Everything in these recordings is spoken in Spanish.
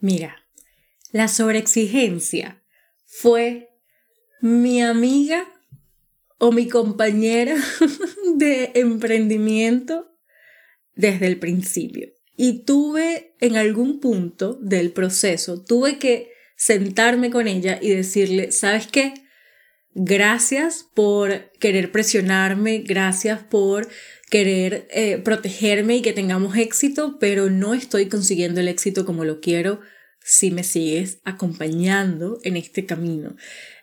Mira, la sobreexigencia fue mi amiga o mi compañera de emprendimiento desde el principio. Y tuve en algún punto del proceso, tuve que sentarme con ella y decirle, ¿sabes qué? Gracias por querer presionarme, gracias por querer eh, protegerme y que tengamos éxito, pero no estoy consiguiendo el éxito como lo quiero si me sigues acompañando en este camino.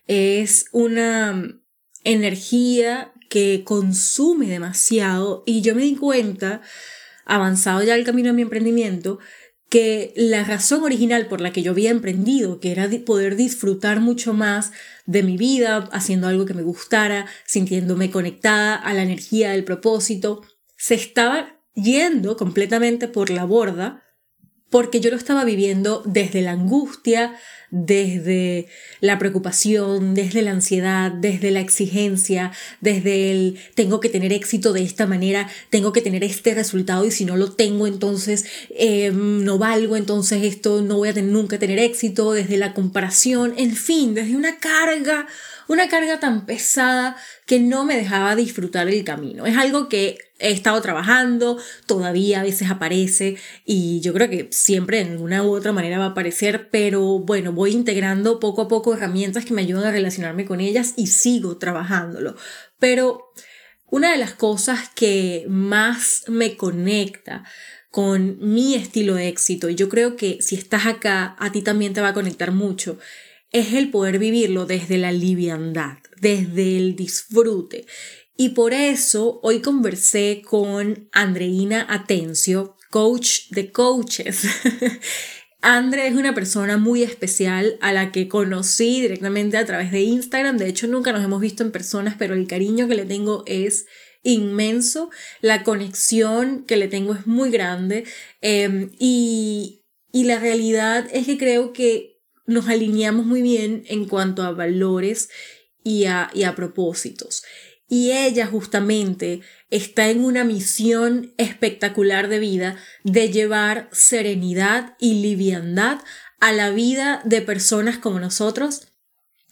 Es una energía que consume demasiado y yo me di cuenta, avanzado ya el camino de mi emprendimiento, que la razón original por la que yo había emprendido, que era poder disfrutar mucho más de mi vida, haciendo algo que me gustara, sintiéndome conectada a la energía del propósito, se estaba yendo completamente por la borda porque yo lo estaba viviendo desde la angustia, desde la preocupación, desde la ansiedad, desde la exigencia, desde el tengo que tener éxito de esta manera, tengo que tener este resultado y si no lo tengo entonces eh, no valgo, entonces esto no voy a tener, nunca tener éxito, desde la comparación, en fin, desde una carga una carga tan pesada que no me dejaba disfrutar el camino. Es algo que he estado trabajando, todavía a veces aparece y yo creo que siempre en una u otra manera va a aparecer, pero bueno, voy integrando poco a poco herramientas que me ayudan a relacionarme con ellas y sigo trabajándolo. Pero una de las cosas que más me conecta con mi estilo de éxito, y yo creo que si estás acá, a ti también te va a conectar mucho, es el poder vivirlo desde la liviandad, desde el disfrute. Y por eso hoy conversé con Andreina Atencio, coach de coaches. Andre es una persona muy especial a la que conocí directamente a través de Instagram. De hecho, nunca nos hemos visto en personas, pero el cariño que le tengo es inmenso. La conexión que le tengo es muy grande. Em, y, y la realidad es que creo que nos alineamos muy bien en cuanto a valores y a, y a propósitos. Y ella justamente está en una misión espectacular de vida de llevar serenidad y liviandad a la vida de personas como nosotros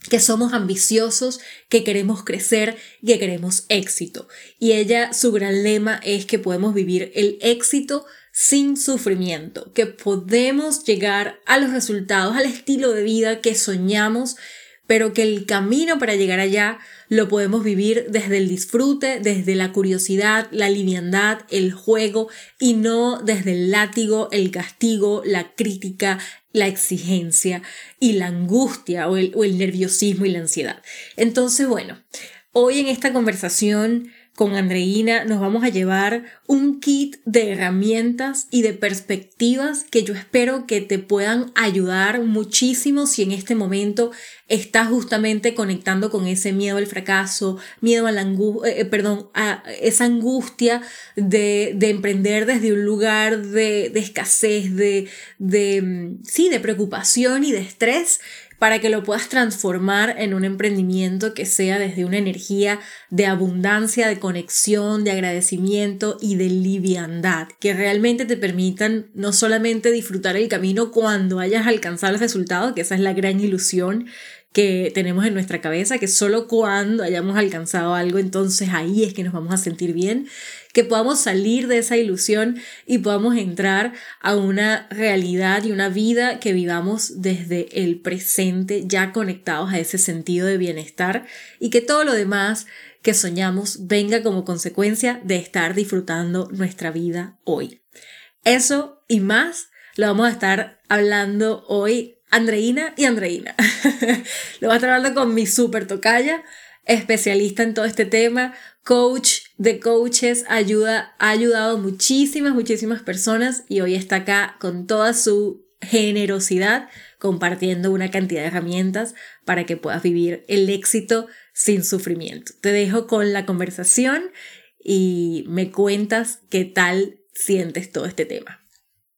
que somos ambiciosos, que queremos crecer, que queremos éxito. Y ella, su gran lema es que podemos vivir el éxito sin sufrimiento, que podemos llegar a los resultados, al estilo de vida que soñamos, pero que el camino para llegar allá lo podemos vivir desde el disfrute, desde la curiosidad, la liviandad, el juego y no desde el látigo, el castigo, la crítica, la exigencia y la angustia o el, o el nerviosismo y la ansiedad. Entonces, bueno, hoy en esta conversación con Andreina nos vamos a llevar un kit de herramientas y de perspectivas que yo espero que te puedan ayudar muchísimo si en este momento estás justamente conectando con ese miedo al fracaso, miedo a la angustia, eh, perdón, a esa angustia de, de, emprender desde un lugar de, de escasez, de, de, mm, sí, de preocupación y de estrés para que lo puedas transformar en un emprendimiento que sea desde una energía de abundancia, de conexión, de agradecimiento y de liviandad, que realmente te permitan no solamente disfrutar el camino cuando hayas alcanzado el resultado, que esa es la gran ilusión que tenemos en nuestra cabeza, que solo cuando hayamos alcanzado algo, entonces ahí es que nos vamos a sentir bien, que podamos salir de esa ilusión y podamos entrar a una realidad y una vida que vivamos desde el presente, ya conectados a ese sentido de bienestar y que todo lo demás que soñamos venga como consecuencia de estar disfrutando nuestra vida hoy. Eso y más lo vamos a estar hablando hoy Andreina y Andreina. lo voy a estar hablando con mi super tocaya, especialista en todo este tema, coach de coaches, ayuda, ha ayudado muchísimas, muchísimas personas y hoy está acá con toda su generosidad compartiendo una cantidad de herramientas para que puedas vivir el éxito sin sufrimiento. Te dejo con la conversación y me cuentas qué tal sientes todo este tema.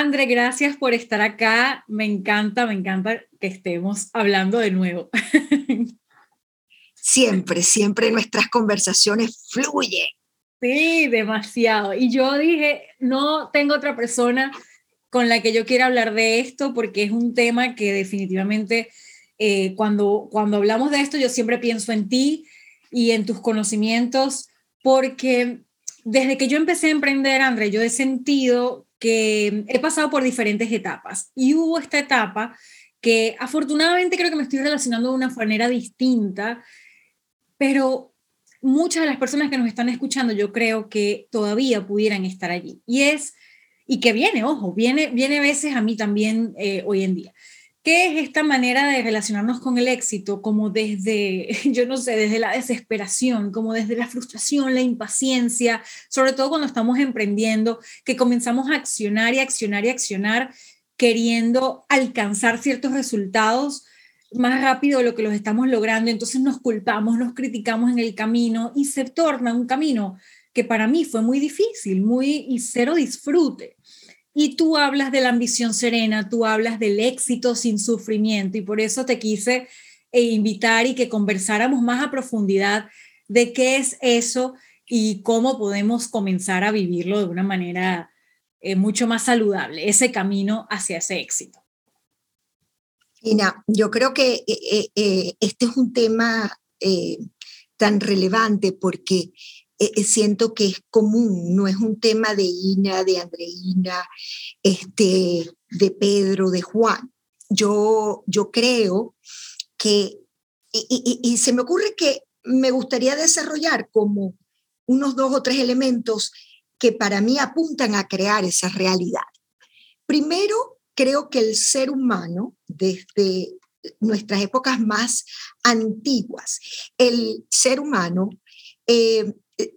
André, gracias por estar acá. Me encanta, me encanta que estemos hablando de nuevo. Siempre, siempre nuestras conversaciones fluyen. Sí, demasiado. Y yo dije, no tengo otra persona con la que yo quiera hablar de esto porque es un tema que definitivamente eh, cuando, cuando hablamos de esto yo siempre pienso en ti y en tus conocimientos porque desde que yo empecé a emprender, André, yo he sentido que he pasado por diferentes etapas y hubo esta etapa que afortunadamente creo que me estoy relacionando de una manera distinta, pero muchas de las personas que nos están escuchando yo creo que todavía pudieran estar allí. Y es, y que viene, ojo, viene, viene a veces a mí también eh, hoy en día. ¿Qué es esta manera de relacionarnos con el éxito? Como desde, yo no sé, desde la desesperación, como desde la frustración, la impaciencia, sobre todo cuando estamos emprendiendo, que comenzamos a accionar y accionar y accionar, queriendo alcanzar ciertos resultados más rápido de lo que los estamos logrando. Entonces nos culpamos, nos criticamos en el camino y se torna un camino que para mí fue muy difícil, muy y cero disfrute. Y tú hablas de la ambición serena, tú hablas del éxito sin sufrimiento y por eso te quise eh, invitar y que conversáramos más a profundidad de qué es eso y cómo podemos comenzar a vivirlo de una manera eh, mucho más saludable, ese camino hacia ese éxito. Ina, yo creo que eh, este es un tema tan relevante porque eh, eh, siento que es común, no es un tema de Ina, de Andreina, este, de Pedro, de Juan. Yo, yo creo que, y, se me ocurre que me gustaría desarrollar como unos dos o tres elementos que para mí apuntan a crear esa realidad. Primero, creo que el ser humano, desde nuestras épocas más antiguas, el ser humano eh,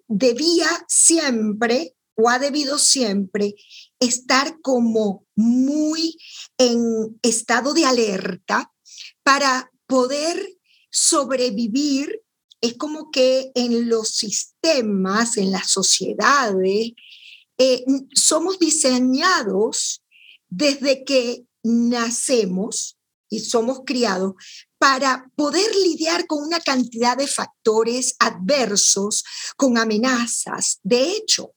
debía siempre o ha debido siempre estar como muy en estado de alerta para poder sobrevivir. Es como que en los sistemas, en las sociedades, eh, somos diseñados desde que nacemos y somos criados para poder lidiar con una cantidad de factores adversos, con amenazas. De hecho,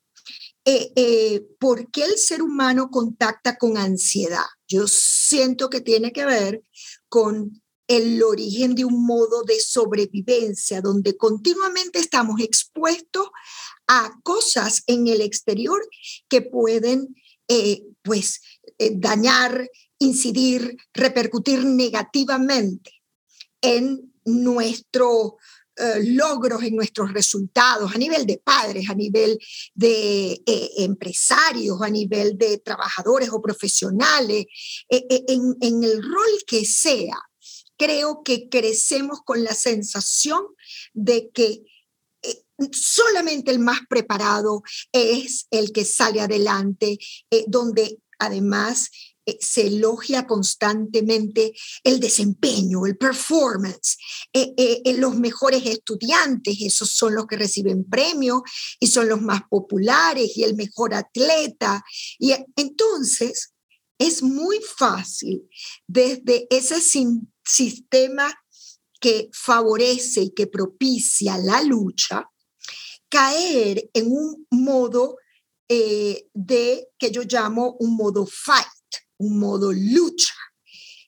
eh, eh, ¿por qué el ser humano contacta con ansiedad? Yo siento que tiene que ver con el origen de un modo de sobrevivencia donde continuamente estamos expuestos a cosas en el exterior que pueden eh, pues dañar, incidir, repercutir negativamente en nuestros eh, logros, en nuestros resultados, a nivel de padres, a nivel de eh, empresarios, a nivel de trabajadores o profesionales, eh, en, en el rol que sea. Creo que crecemos con la sensación de que solamente el más preparado es el que sale adelante, donde además eh, se elogia constantemente el desempeño, el performance, eh, eh, los mejores estudiantes, esos son los que reciben premios y son los más populares y el mejor atleta. Y entonces es muy fácil desde ese sistema que favorece y que propicia la lucha, caer en un modo de que yo llamo un modo fight un modo lucha.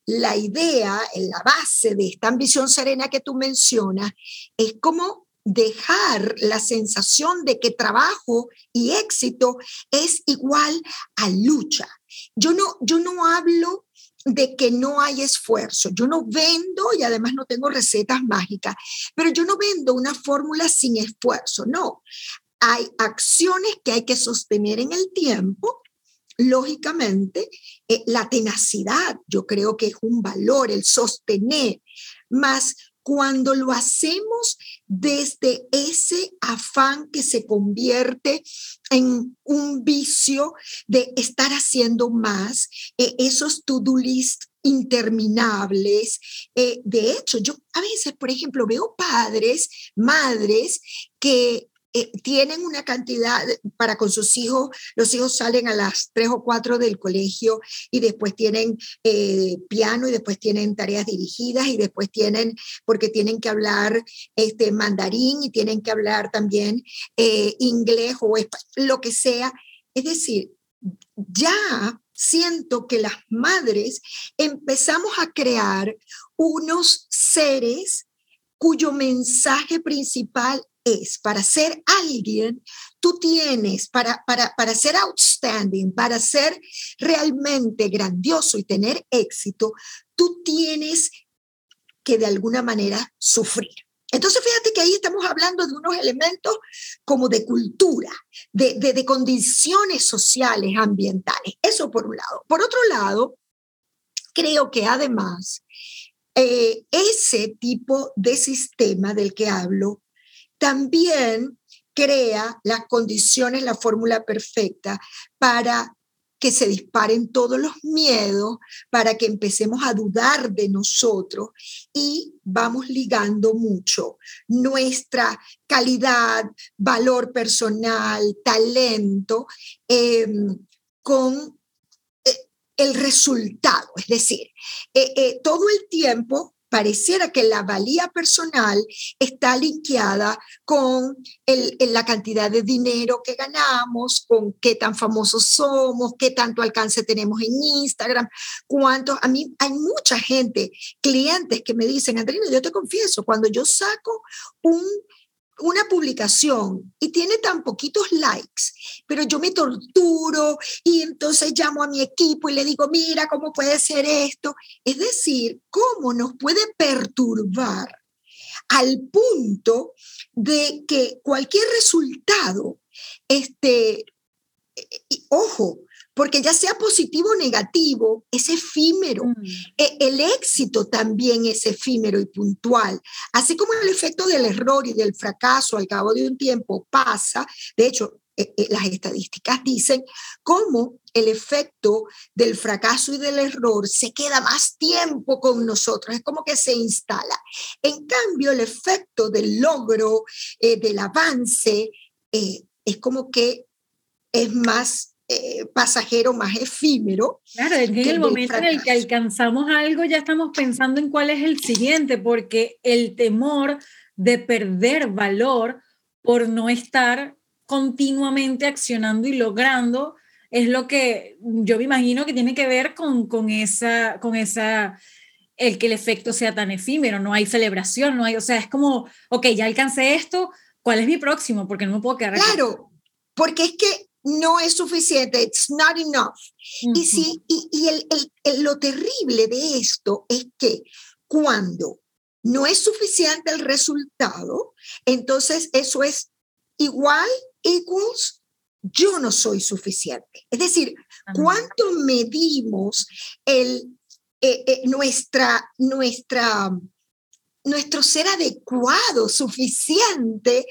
La idea, en la base de esta ambición serena que tú mencionas, es como dejar la sensación de que trabajo y éxito es igual a lucha. Yo no, yo no hablo de que no hay esfuerzo. Yo no vendo y además no tengo recetas mágicas, pero yo no vendo una fórmula sin esfuerzo, no. Hay acciones que hay que sostener en el tiempo lógicamente, eh, la tenacidad, yo creo que es un valor, el sostener, más cuando lo hacemos desde ese afán que se convierte en un vicio de estar haciendo más, eh, esos to-do list interminables. Eh, de hecho, yo a veces, por ejemplo, veo padres, madres que eh, tienen una cantidad para con sus hijos, los hijos salen a las tres o cuatro del colegio y después tienen eh, piano y después tienen tareas dirigidas y después tienen, porque tienen que hablar este, mandarín y tienen que hablar también eh, inglés o lo que sea. Es decir, ya siento que las madres empezamos a crear unos seres cuyo mensaje principal para ser alguien, tú tienes, para, para, para ser outstanding, para ser realmente grandioso y tener éxito, tú tienes que de alguna manera sufrir. Entonces, fíjate que ahí estamos hablando de unos elementos como de cultura, de, de, condiciones sociales, ambientales. Eso por un lado. Por otro lado, creo que además eh, ese tipo de sistema del que hablo también crea las condiciones, la fórmula perfecta para que se disparen todos los miedos, para que empecemos a dudar de nosotros y vamos ligando mucho nuestra calidad, valor personal, talento em, con eh, el resultado. Es decir, eh, eh, todo el tiempo pareciera que la valía personal está linkeada con la cantidad de dinero que ganamos, con qué tan famosos somos, qué tanto alcance tenemos en Instagram, cuántos, a mí hay mucha gente, clientes que me dicen, Andrina, yo te confieso, cuando yo saco un una publicación y tiene tan poquitos likes, pero yo me torturo y entonces llamo a mi equipo y le digo, mira, ¿cómo puede ser esto? Es decir, ¿cómo nos puede perturbar al punto de que cualquier resultado, este, ojo, porque ya sea positivo o negativo, es efímero. Mm. E, el éxito también es efímero y puntual. Así como el efecto del error y del fracaso al cabo de un tiempo pasa, de hecho, e, e, las estadísticas dicen cómo el efecto del fracaso y del error se queda más tiempo con nosotros, es como que se instala. En cambio, el efecto del logro, eh, del avance, eh, es como que es más eh, pasajero, más efímero. Claro, es que en el momento en el que alcanzamos algo ya estamos pensando en cuál es el siguiente, porque el temor de perder valor por no estar continuamente accionando y logrando es lo que yo me imagino que tiene que ver con, con esa, con esa, el que el efecto sea tan efímero, no hay celebración, no hay, o sea, es como, ok, ya alcancé esto, ¿cuál es mi próximo? Porque no me puedo quedar. Claro, porque es que no es suficiente, it's not enough. Y, sí, y, el, lo terrible de esto es que cuando no es suficiente el resultado, entonces eso es igual, equals, yo no soy suficiente. Es decir, ¿cuánto medimos el, eh, eh, nuestra, nuestra, nuestro ser adecuado, suficiente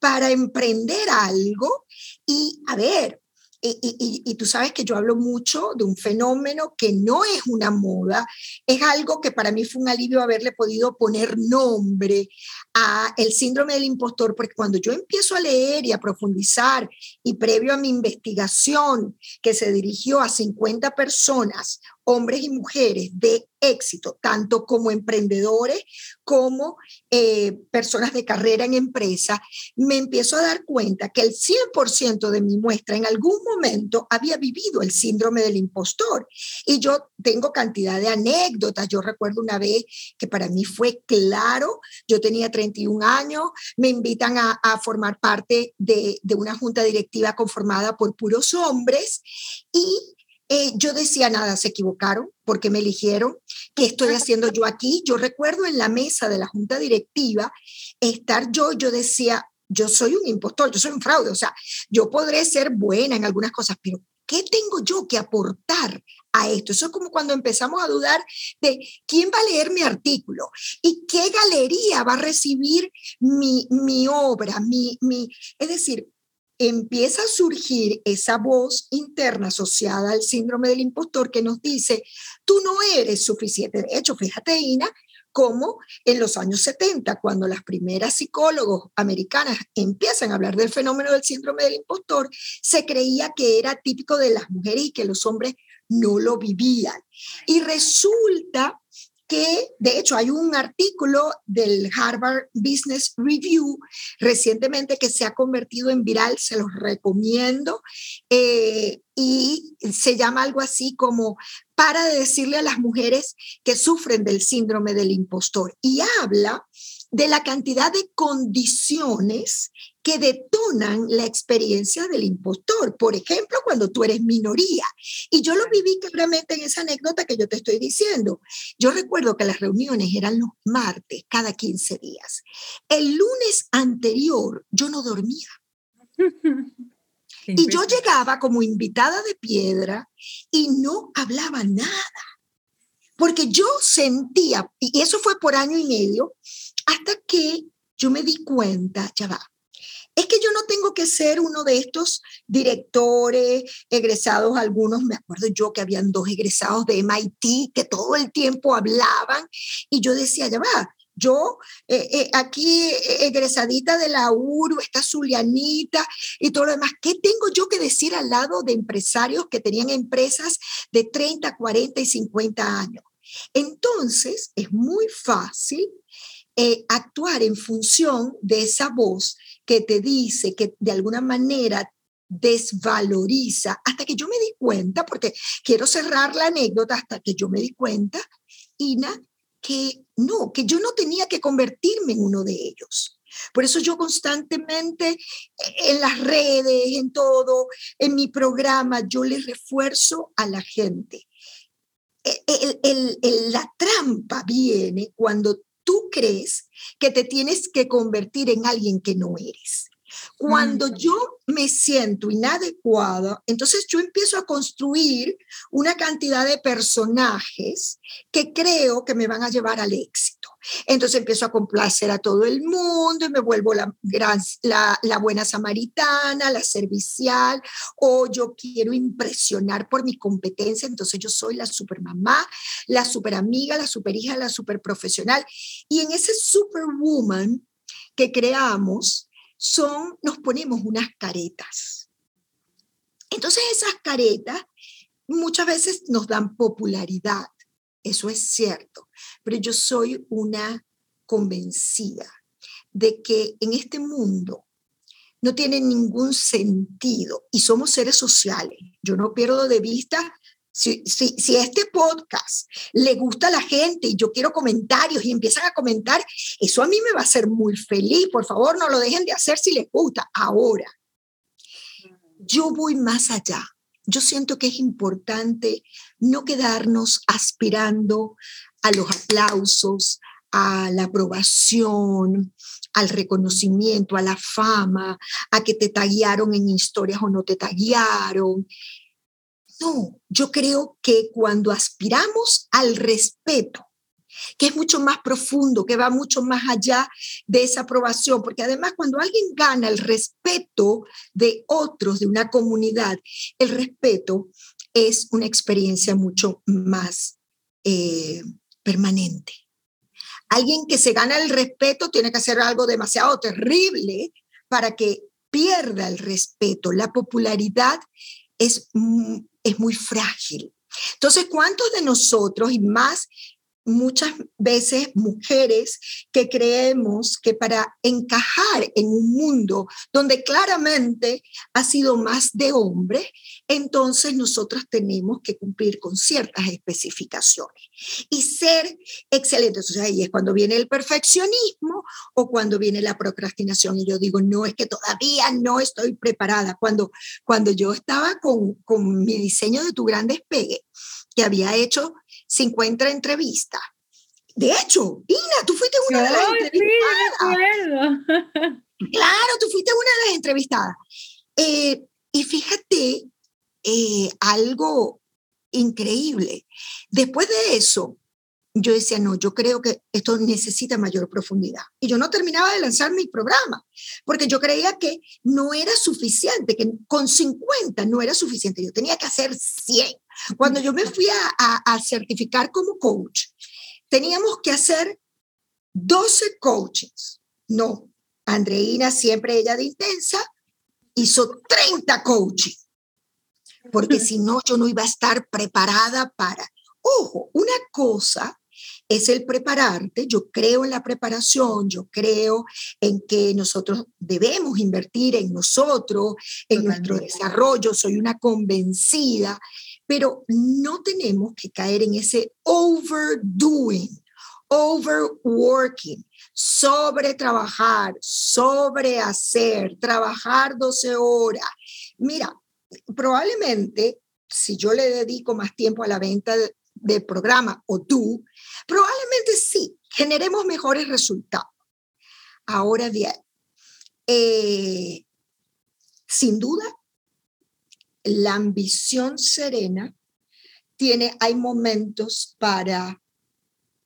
para emprender algo y a ver, y, tú sabes que yo hablo mucho de un fenómeno que no es una moda, es algo que para mí fue un alivio haberle podido poner nombre a el síndrome del impostor, porque cuando yo empiezo a leer y a profundizar y previo a mi investigación que se dirigió a 50 personas, hombres y mujeres de éxito, tanto como emprendedores como eh, personas de carrera en empresa, me empiezo a dar cuenta que el 100% de mi muestra en algún momento había vivido el síndrome del impostor. Y yo tengo cantidad de anécdotas. Yo recuerdo una vez que para mí fue claro, yo tenía 31 años, me invitan a, formar parte de, de una junta directiva conformada por puros hombres y eh, yo decía, nada, se equivocaron porque me eligieron. ¿Qué estoy haciendo yo aquí? Yo recuerdo en la mesa de la junta directiva estar yo, yo decía, yo soy un impostor, yo soy un fraude, o sea, yo podré ser buena en algunas cosas, pero ¿qué tengo yo que aportar a esto? Eso es como cuando empezamos a dudar de quién va a leer mi artículo y qué galería va a recibir mi, mi obra, mi, mi, es decir, empieza a surgir esa voz interna asociada al síndrome del impostor que nos dice, tú no eres suficiente. De hecho, fíjate, Ina, como en los años 70, cuando las primeras psicólogos americanas empiezan a hablar del fenómeno del síndrome del impostor, se creía que era típico de las mujeres y que los hombres no lo vivían. Y resulta que, de hecho, hay un artículo del Harvard Business Review recientemente que se ha convertido en viral, se los recomiendo, eh, y se llama algo así como para decirle a las mujeres que sufren del síndrome del impostor y habla de la cantidad de condiciones que detonan la experiencia del impostor. Por ejemplo, cuando tú eres minoría. Y yo lo viví claramente en esa anécdota que yo te estoy diciendo. Yo recuerdo que las reuniones eran los martes, cada 15 días. El lunes anterior yo no dormía. Y yo llegaba como invitada de piedra y no hablaba nada. Porque yo sentía, y eso fue por año y medio, hasta que yo me di cuenta, ya va, es que yo no tengo que ser uno de estos directores egresados, algunos, me acuerdo yo que habían dos egresados de MIT que todo el tiempo hablaban y yo decía, ya va, yo eh, eh, aquí eh, egresadita de la URU, esta Zulianita y todo lo demás, ¿qué tengo yo que decir al lado de empresarios que tenían empresas de 30, 40 y 50 años? Entonces, es muy fácil actuar en función de esa voz que te dice, que de alguna manera desvaloriza, hasta que yo me di cuenta, porque quiero cerrar la anécdota, hasta que yo me di cuenta, Ina, que no, que yo no tenía que convertirme en uno de ellos. Por eso yo constantemente eh, en las redes, en todo, en mi programa, yo le refuerzo a la gente. E, la trampa viene cuando tú crees que te tienes que convertir en alguien que no eres. Cuando yo me siento inadecuada, entonces yo empiezo a construir una cantidad de personajes que creo que me van a llevar al éxito. Entonces empiezo a complacer a todo el mundo y me vuelvo la, buena samaritana, la servicial, o yo quiero impresionar por mi competencia, entonces yo soy la super mamá, la super amiga, la super hija, la super profesional. Y en ese superwoman que creamos, son, nos ponemos unas caretas. Entonces esas caretas muchas veces nos dan popularidad, eso es cierto, pero yo soy una convencida de que en este mundo no tiene ningún sentido y somos seres sociales. Yo no pierdo de vista si, si, este podcast le gusta a la gente y yo quiero comentarios y empiezan a comentar, eso a mí me va a hacer muy feliz. Por favor, no lo dejen de hacer si les gusta. Ahora, yo voy más allá. Yo siento que es importante no quedarnos aspirando a los aplausos, a la aprobación, al reconocimiento, a la fama, a que te taguearon en historias o no te taguearon. No, yo creo que cuando aspiramos al respeto, que es mucho más profundo, que va mucho más allá de esa aprobación, porque además cuando alguien gana el respeto de otros, de una comunidad, el respeto es una experiencia mucho más eh, permanente. Alguien que se gana el respeto tiene que hacer algo demasiado terrible para que pierda el respeto. La popularidad es, es muy frágil. Entonces, ¿cuántos de nosotros, y más muchas veces mujeres que creemos que para encajar en un mundo donde claramente ha sido más de hombre, entonces nosotros tenemos que cumplir con ciertas especificaciones y ser excelentes. O sea, ahí es cuando viene el perfeccionismo o cuando viene la procrastinación. Y yo digo, no, es que todavía no estoy preparada. Cuando, cuando yo estaba con, con mi diseño de tu gran despegue, que había hecho 50 entrevistas. De hecho, Ina, tú fuiste una de las entrevistadas. claro, tú fuiste una de las entrevistadas. Eh, y fíjate eh, algo increíble. Después de eso, yo decía, no, yo creo que esto necesita mayor profundidad. Y yo no terminaba de lanzar mi programa, porque yo creía que no era suficiente, que con 50 no era suficiente, yo tenía que hacer 100. Cuando yo me fui a, a, certificar como coach, teníamos que hacer 12 coaches. No, Andreina, siempre ella de intensa, hizo 30 coaches, porque si no, yo no iba a estar preparada para... Ojo, una cosa es el prepararte. Yo creo en la preparación, yo creo en que nosotros debemos invertir en nosotros, en nuestro desarrollo, soy una convencida, pero no tenemos que caer en ese overdoing, overworking, sobre trabajar, sobre hacer, trabajar 12 horas. Mira, probablemente si yo le dedico más tiempo a la venta del programa o tú, Probablemente sí, generemos mejores resultados. Ahora bien, eh, sin duda, la ambición serena tiene, hay momentos para,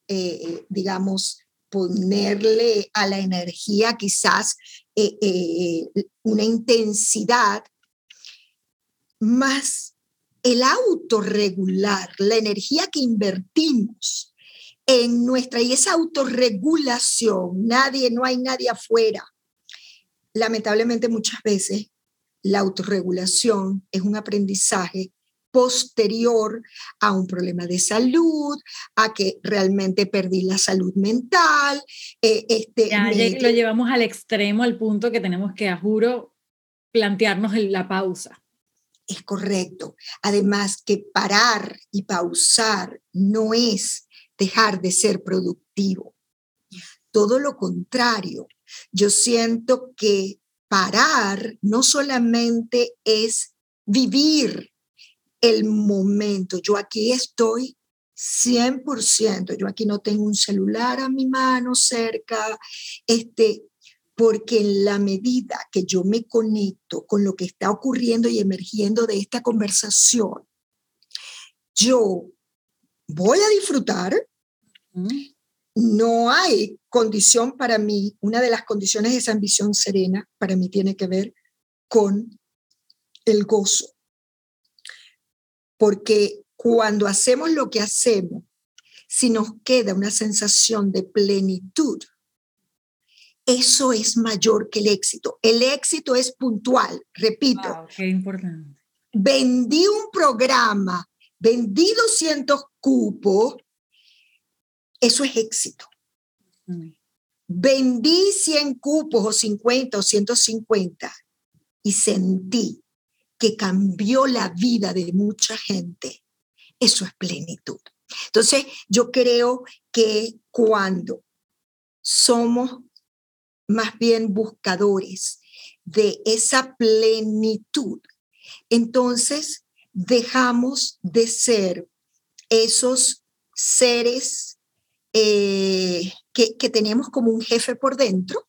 eh, digamos, ponerle a la energía quizás eh, una intensidad más el autorregular, la energía que invertimos en nuestra, y esa autorregulación, nadie, no hay nadie afuera. Lamentablemente muchas veces la autorregulación es un aprendizaje posterior a un problema de salud, a que realmente perdí la salud mental. Eh, este, ya, lo llevamos al extremo, al punto que tenemos que, a juro, plantearnos la pausa. Es correcto. Además que parar y pausar no es dejar de ser productivo. Todo lo contrario, yo siento que parar no solamente es vivir el momento, yo aquí estoy 100%, yo aquí no tengo un celular a mi mano cerca, este, porque en la medida que yo me conecto con lo que está ocurriendo y emergiendo de esta conversación, yo voy a disfrutar. No hay condición para mí, una de las condiciones de esa ambición serena para mí tiene que ver con el gozo. Porque cuando hacemos lo que hacemos, si nos queda una sensación de plenitud, eso es mayor que el éxito. El éxito es puntual, repito. qué importante. Vendí un programa vendí 200 cupos, eso es éxito. Mm. Vendí 100 cupos o 50 o 150 y sentí que cambió la vida de mucha gente. Eso es plenitud. Entonces, yo creo que cuando somos más bien buscadores de esa plenitud, entonces dejamos de ser esos seres eh, que, que tenemos como un jefe por dentro.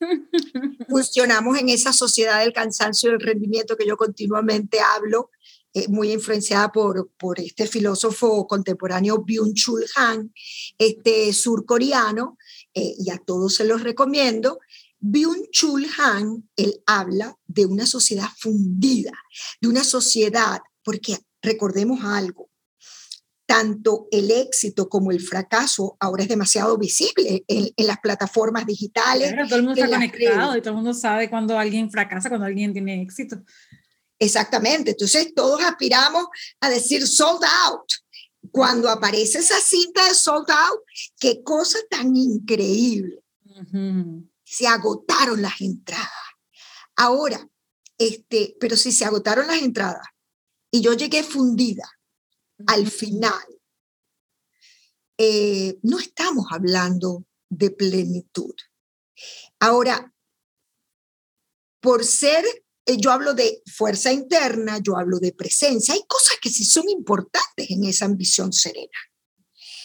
Funcionamos en esa sociedad del cansancio y del rendimiento que yo continuamente hablo, eh, muy influenciada por, por este filósofo contemporáneo Byung-Chul Han, este surcoreano, eh, y a todos se los recomiendo, Byung-Chul Han, él habla de una sociedad fundida, de una sociedad porque recordemos algo, tanto el éxito como el fracaso ahora es demasiado visible en, las plataformas digitales. todo el mundo está conectado y todo el mundo sabe cuando alguien fracasa, cuando alguien tiene éxito. Exactamente, entonces todos aspiramos a decir sold out. Cuando aparece esa cinta de sold out, qué cosa tan increíble. Se agotaron las entradas. Ahora, este, pero si se agotaron las entradas, y yo llegué fundida al final. Eh, no estamos hablando de plenitud. Ahora, por ser, yo hablo de fuerza interna, yo hablo de presencia, hay cosas que sí son importantes en esa ambición serena.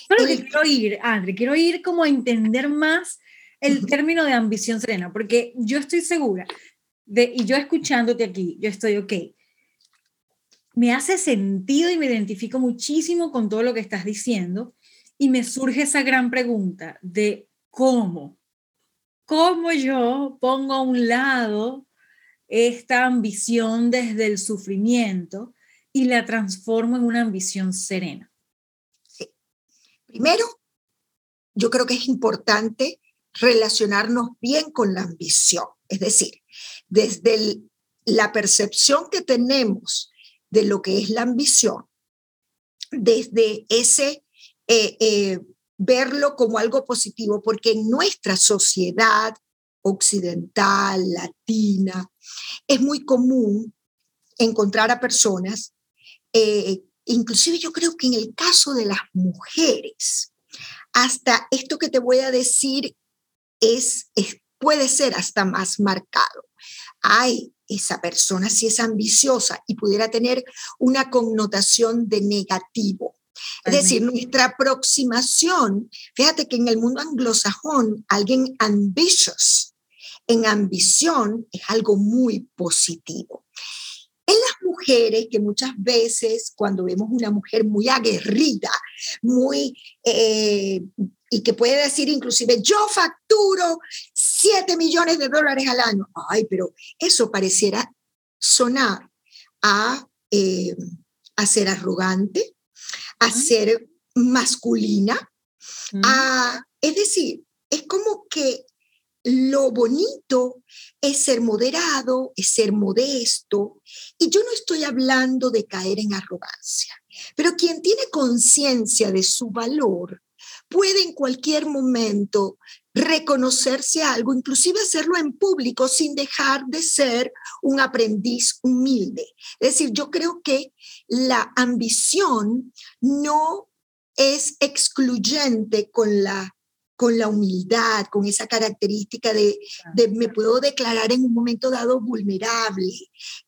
Pero quiero ir, André, quiero ir como a entender más el término de ambición serena, porque yo estoy segura de, y yo escuchándote aquí, yo estoy, ok, me hace sentido y me identifico muchísimo con todo lo que estás diciendo y me surge esa gran pregunta de cómo, cómo yo pongo a un lado esta ambición desde el sufrimiento y la transformo en una ambición serena. Sí. Primero, yo creo que es importante relacionarnos bien con la ambición, es decir, desde la percepción que tenemos de lo que es la ambición, desde ese eh, eh, verlo como algo positivo, porque en nuestra sociedad occidental, latina, es muy común encontrar a personas, eh, inclusive yo creo que en el caso de las mujeres, hasta esto que te voy a decir es, puede ser hasta más marcado. Ay, esa persona si es ambiciosa y pudiera tener una connotación de negativo. Es decir, nuestra aproximación, fíjate que en el mundo anglosajón, alguien ambitious, en ambición, es algo muy positivo. En las mujeres, que muchas veces cuando vemos una mujer muy aguerrida, muy, eh, y que puede decir inclusive, yo facturo 7 millones de dólares al año, ay, pero eso pareciera sonar a, eh, a ser arrogante, a ser masculina, es decir, es como que lo bonito es ser moderado, es ser modesto. Y yo no estoy hablando de caer en arrogancia, pero quien tiene conciencia de su valor puede en cualquier momento reconocerse algo, inclusive hacerlo en público sin dejar de ser un aprendiz humilde. Es decir, yo creo que la ambición no es excluyente con la con la humildad, con esa característica de, me puedo declarar en un momento dado vulnerable.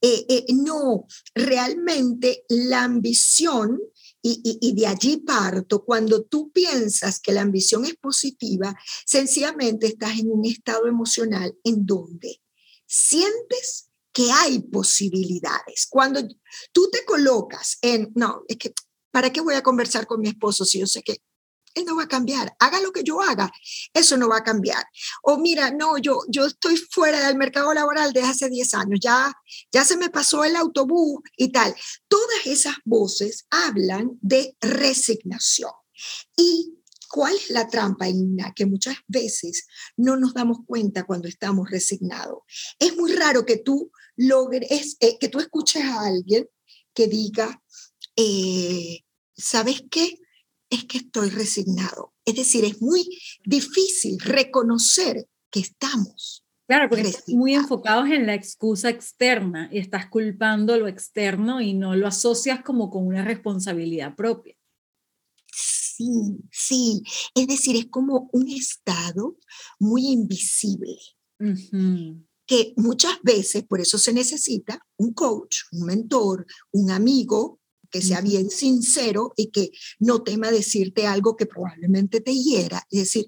Eh, eh, no, realmente la ambición, y, y, de allí parto, cuando tú piensas que la ambición es positiva, sencillamente estás en un estado emocional en donde sientes que hay posibilidades. Cuando tú te colocas en, no, es que, ¿para qué voy a conversar con mi esposo si yo sé que él no va a cambiar. Haga lo que yo haga, eso no va a cambiar. O mira, no, yo, yo estoy fuera del mercado laboral desde hace 10 años, ya, ya se me pasó el autobús y tal. Todas esas voces hablan de resignación. ¿Y cuál es la trampa, Inna? Que muchas veces no nos damos cuenta cuando estamos resignados. Es muy raro que tú logres, eh, que tú escuches a alguien que diga, eh, ¿sabes qué? Es que estoy resignado. Es decir, es muy difícil reconocer que estamos. Claro, porque estás muy enfocados en la excusa externa y estás culpando lo externo y no lo asocias como con una responsabilidad propia. Sí, sí. Es decir, es como un estado muy invisible. Que muchas veces, por eso se necesita un coach, un mentor, un amigo que sea bien sincero y que no tema decirte algo que probablemente te hiera. Es decir,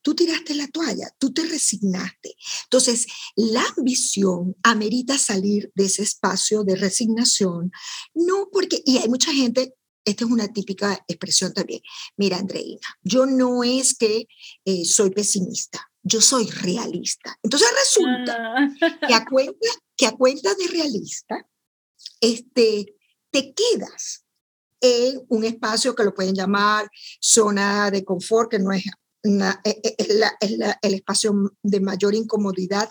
tú tiraste la toalla, tú te resignaste. Entonces, la ambición amerita salir de ese espacio de resignación, no porque, y hay mucha gente, esta es una típica expresión también, mira, Andreina, yo no es que eh, soy pesimista, yo soy realista. Entonces resulta ah. que, a cuenta, que a cuenta de realista, este, te quedas en un espacio que lo pueden llamar zona de confort, que no es, e, e, el espacio de mayor incomodidad,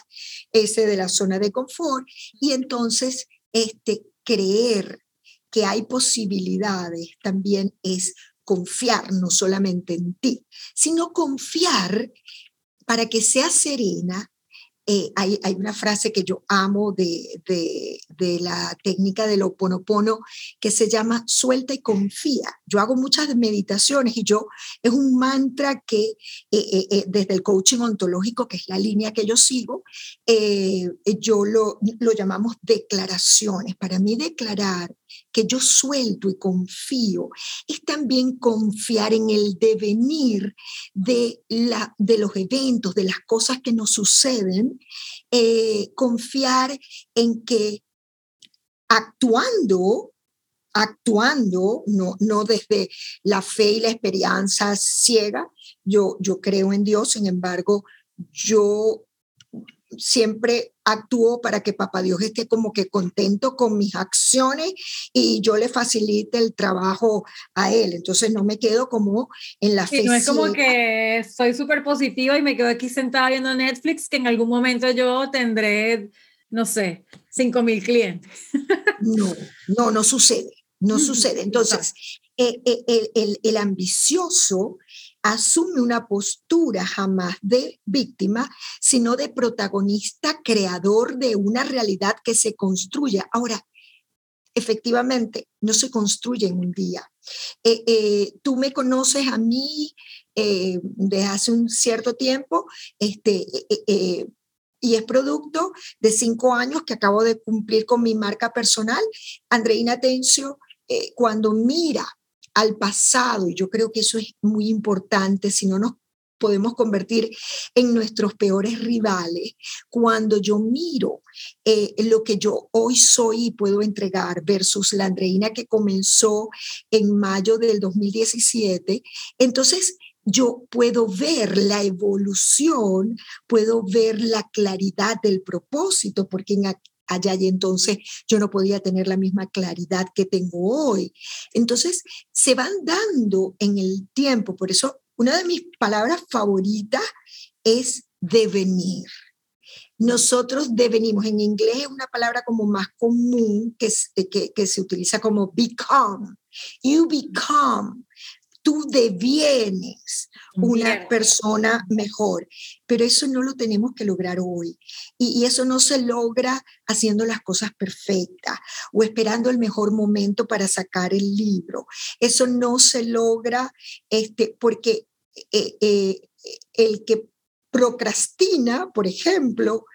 ese de la zona de confort, y entonces este, creer que hay posibilidades también es confiar no solamente en ti, sino confiar para que seas serena eh, hay, una frase que yo amo de, la técnica del oponopono que se llama suelta y confía. Yo hago muchas meditaciones y yo es un mantra que eh, eh, desde el coaching ontológico, que es la línea que yo sigo, yo lo llamamos declaraciones. Para mí declarar que yo suelto y confío, es también confiar en el devenir de, la, de los eventos, de las cosas que nos suceden, eh, confiar en que actuando actuando, no, no desde la fe y la esperanza ciega. Yo, yo creo en Dios, sin embargo, yo siempre actúo para que Papá Dios esté como que contento con mis acciones y yo le facilite el trabajo a él. Entonces no me quedo como en la fe. no es como que soy súper positiva y me quedo aquí sentada viendo Netflix, que en algún momento yo tendré, no sé, 5 mil clientes. No, no, no sucede, no sucede. Entonces, eh, eh, el, el ambicioso asume una postura jamás de víctima, sino de protagonista creador de una realidad que se construye. Ahora, efectivamente, no se construye en un día. Eh, eh, tú me conoces a mí eh, desde hace un cierto tiempo, este, y es producto de cinco años que acabo de cumplir con mi marca personal. Andreina Tencio, cuando mira al pasado, y yo creo que eso es muy importante, si no nos podemos convertir en nuestros peores rivales. Cuando yo miro eh, lo que yo hoy soy y puedo entregar versus la Andreina que comenzó en mayo del 2017, entonces yo puedo ver la evolución, puedo ver la claridad del propósito, porque en, allá y entonces yo no podía tener la misma claridad que tengo hoy. Entonces, se van dando en el tiempo, por eso una de mis palabras favoritas es devenir. Nosotros devenimos, en inglés es una palabra como más común que, que, que se utiliza como become. You become tú devienes una persona mejor, pero eso no lo tenemos que lograr hoy. Y, eso no se logra haciendo las cosas perfectas o esperando el mejor momento para sacar el libro. Eso no se logra este, porque eh, eh, el que procrastina, por ejemplo,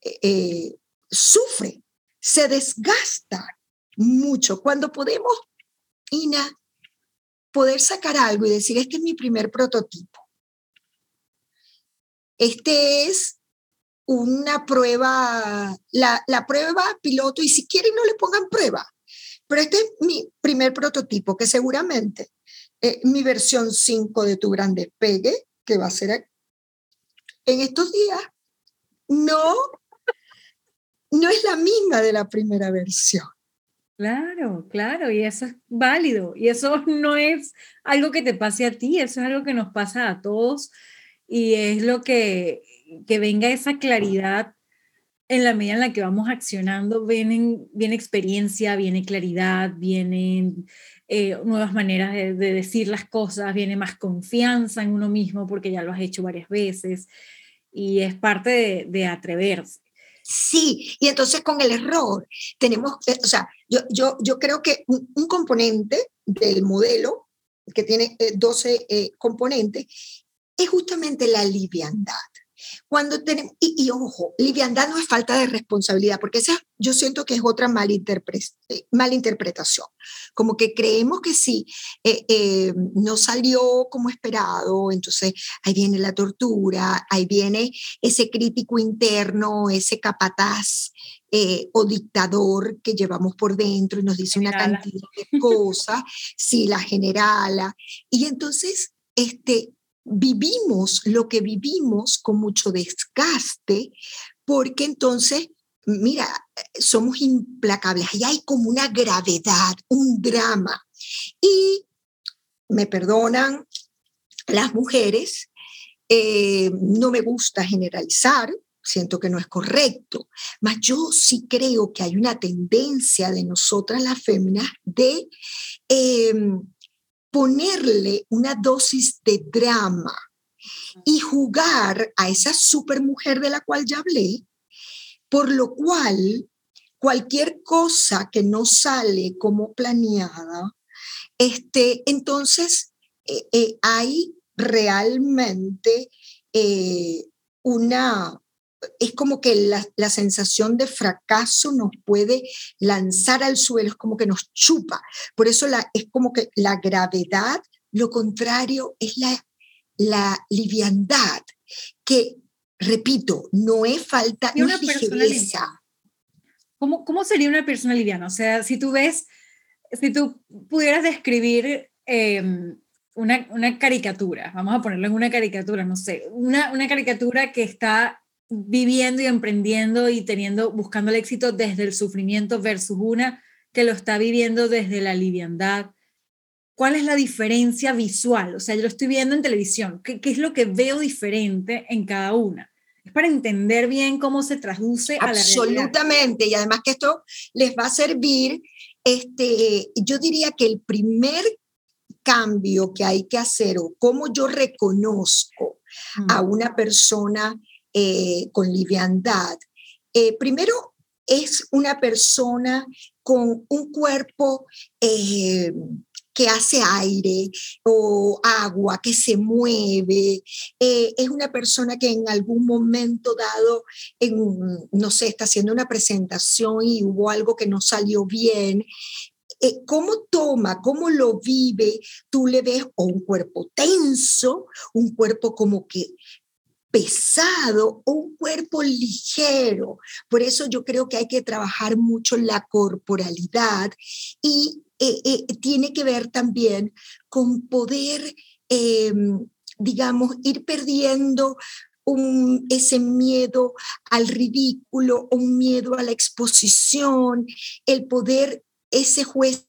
eh, sufre, se desgasta mucho. Cuando podemos, Ina, poder sacar algo y decir, este es mi primer prototipo. Este es una prueba, la, prueba piloto, y si quieren no le pongan prueba, pero este es mi primer prototipo, que seguramente eh, mi versión 5 de tu gran despegue, que va a ser en estos días, no, no es la misma de la primera versión. Claro, claro, y eso es válido. Y eso no es algo que te pase a ti, eso es algo que nos pasa a todos. Y es lo que, que venga esa claridad en la medida en la que vamos accionando, vienen, viene experiencia, viene claridad, vienen eh, nuevas maneras de, decir las cosas, viene más confianza en uno mismo porque ya lo has hecho varias veces y es parte de, de atreverse. Sí, y entonces con el error tenemos, eh, o sea, yo, yo, yo creo que un, componente del modelo, que tiene 12 eh, eh, componentes, es justamente la liviandad. Cuando tenemos, y, ojo, liviandad no es falta de responsabilidad, porque esa yo siento que es otra eh, malinterpretación. Como que creemos que si eh, eh, no salió como esperado, entonces ahí viene la tortura, ahí viene ese crítico interno, ese capataz o dictador que llevamos por dentro y nos dice una cantidad de cosas, sí, la generala. Y entonces, este, vivimos lo que vivimos con mucho desgaste, porque entonces, mira, somos implacables, ahí hay como una gravedad, un drama. Y me perdonan las mujeres, eh, no me gusta generalizar, siento que no es correcto, mas yo sí creo que hay una tendencia de nosotras las féminas de... Em, ponerle una dosis de drama y jugar a esa supermujer de la cual ya hablé, por lo cual cualquier cosa que no sale como planeada, este, entonces eh, eh, hay realmente eh, una es como que la, la, sensación de fracaso nos puede lanzar al suelo, es como que nos chupa. Por eso la, es como que la gravedad, lo contrario es la, la liviandad, que, repito, no es falta, de una ¿Cómo, ¿Cómo sería una persona liviana? O sea, si tú ves si tú pudieras describir em, una, una, caricatura, vamos a ponerlo en una caricatura, no sé, una, una caricatura que está viviendo y emprendiendo y teniendo, buscando el éxito desde el sufrimiento versus una que lo está viviendo desde la liviandad. ¿Cuál es la diferencia visual? O sea, yo lo estoy viendo en televisión. ¿Qué, qué es lo que veo diferente en cada una? Es para entender bien cómo se traduce a la Absolutamente. Y además que esto les va a servir, este, yo diría que el primer cambio que hay que hacer o cómo yo reconozco a mm. una persona eh, con liviandad, eh, primero es una persona con un cuerpo eh, que hace aire o agua, que se mueve. es una persona que en algún momento dado, no sé, está haciendo una presentación y hubo algo que no salió bien. ¿Cómo toma, cómo lo vive? Tú le ves o un cuerpo tenso, un cuerpo como que pesado o un cuerpo ligero. Por eso yo creo que hay que trabajar mucho la corporalidad y eh, eh, tiene que ver también con poder, em, digamos, ir perdiendo un, ese miedo al ridículo, un miedo a la exposición, el poder, ese juez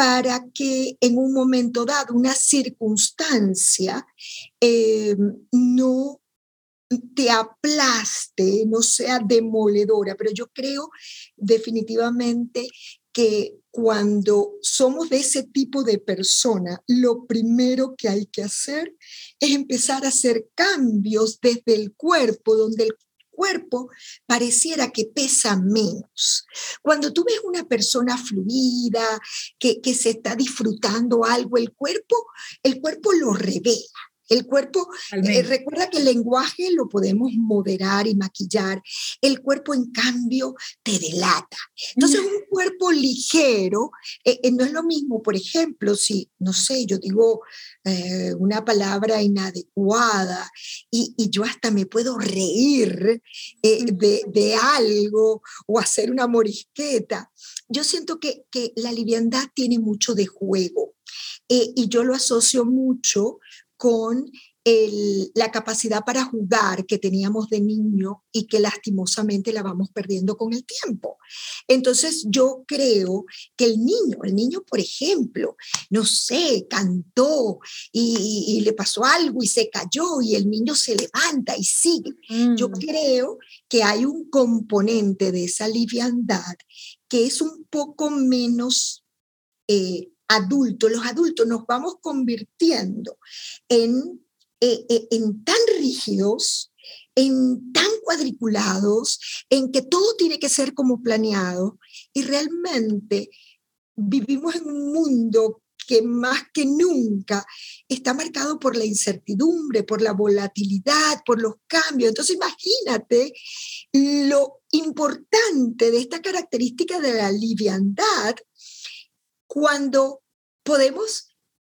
para que en un momento dado, una circunstancia, eh, no te aplaste, no sea demoledora, pero yo creo definitivamente que cuando somos de ese tipo de persona, lo primero que hay que hacer es empezar a hacer cambios desde el cuerpo, donde el cuerpo pareciera que pesa menos. Cuando tú ves una persona fluida, que, que se está disfrutando algo, el cuerpo, el cuerpo lo revela. El cuerpo, eh, recuerda que el lenguaje lo podemos moderar y maquillar. El cuerpo, en cambio, te delata. Entonces, un cuerpo ligero eh, eh, no es lo mismo, por ejemplo, si, no sé, yo digo una palabra inadecuada y, yo hasta me puedo reír de, de, algo o hacer una morisqueta. Yo siento que, que la liviandad tiene mucho de juego. y yo lo asocio mucho con la capacidad para jugar que teníamos de niño y que lastimosamente la vamos perdiendo con el tiempo. Entonces yo creo que el niño, el niño por ejemplo, no sé, cantó y, le pasó algo y se cayó y el niño se levanta y sigue. Yo mm. creo que hay un componente de esa liviandad que es un poco menos... Eh, adultos, los adultos nos vamos convirtiendo en, eh, eh, en tan rígidos, en tan cuadriculados, en que todo tiene que ser como planeado y realmente vivimos en un mundo que más que nunca está marcado por la incertidumbre, por la volatilidad, por los cambios. Entonces imagínate lo importante de esta característica de la liviandad cuando podemos,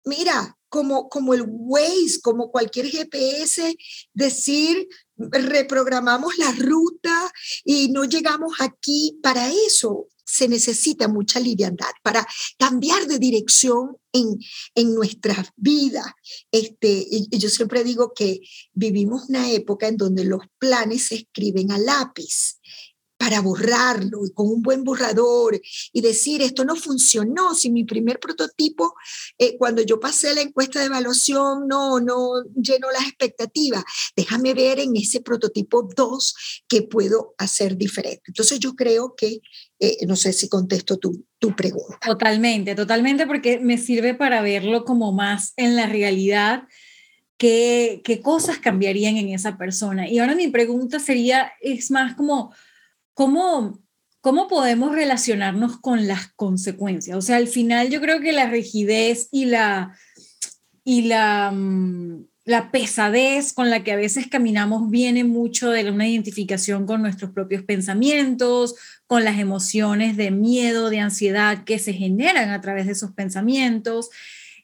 mira, como, como el Waze, como cualquier GPS, decir, reprogramamos la ruta y no llegamos aquí. Para eso se necesita mucha liviandad, para cambiar de dirección en, en nuestras vidas. Este, y yo siempre digo que vivimos una época en donde los planes se escriben a lápiz para borrarlo y con un buen borrador y decir, esto no funcionó, si mi primer prototipo, eh, cuando yo pasé la encuesta de evaluación, no, no llenó las expectativas, déjame ver en ese prototipo 2 que puedo hacer diferente. Entonces yo creo que, eh, no sé si contesto tu, tu pregunta. Totalmente, totalmente, porque me sirve para verlo como más en la realidad. ¿Qué, qué cosas cambiarían en esa persona? Y ahora mi pregunta sería, es más como, ¿cómo, ¿cómo podemos relacionarnos con las consecuencias? O sea, al final yo creo que la rigidez y la, y la, mm, la pesadez con la que a veces caminamos viene mucho de una identificación con nuestros propios pensamientos, con las emociones de miedo, de ansiedad que se generan a través de esos pensamientos.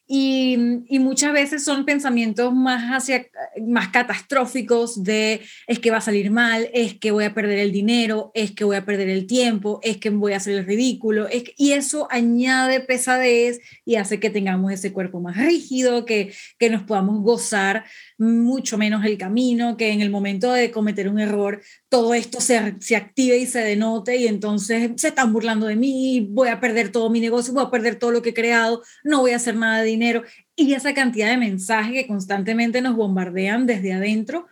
Y, muchas veces son pensamientos más, hacia, más catastróficos de es que va a salir mal, es que voy a perder el dinero, es que voy a perder el tiempo, es que voy a hacer el ridículo. y eso añade pesadez y hace que tengamos ese cuerpo más rígido, que, que nos podamos gozar mucho menos el camino, que en el momento de cometer un error todo esto se, se active y se denote y entonces se están burlando de mí, voy a perder todo mi negocio, voy a perder todo lo que he creado, no voy a hacer nada de dinero. Y esa cantidad de mensajes que constantemente nos bombardean desde adentro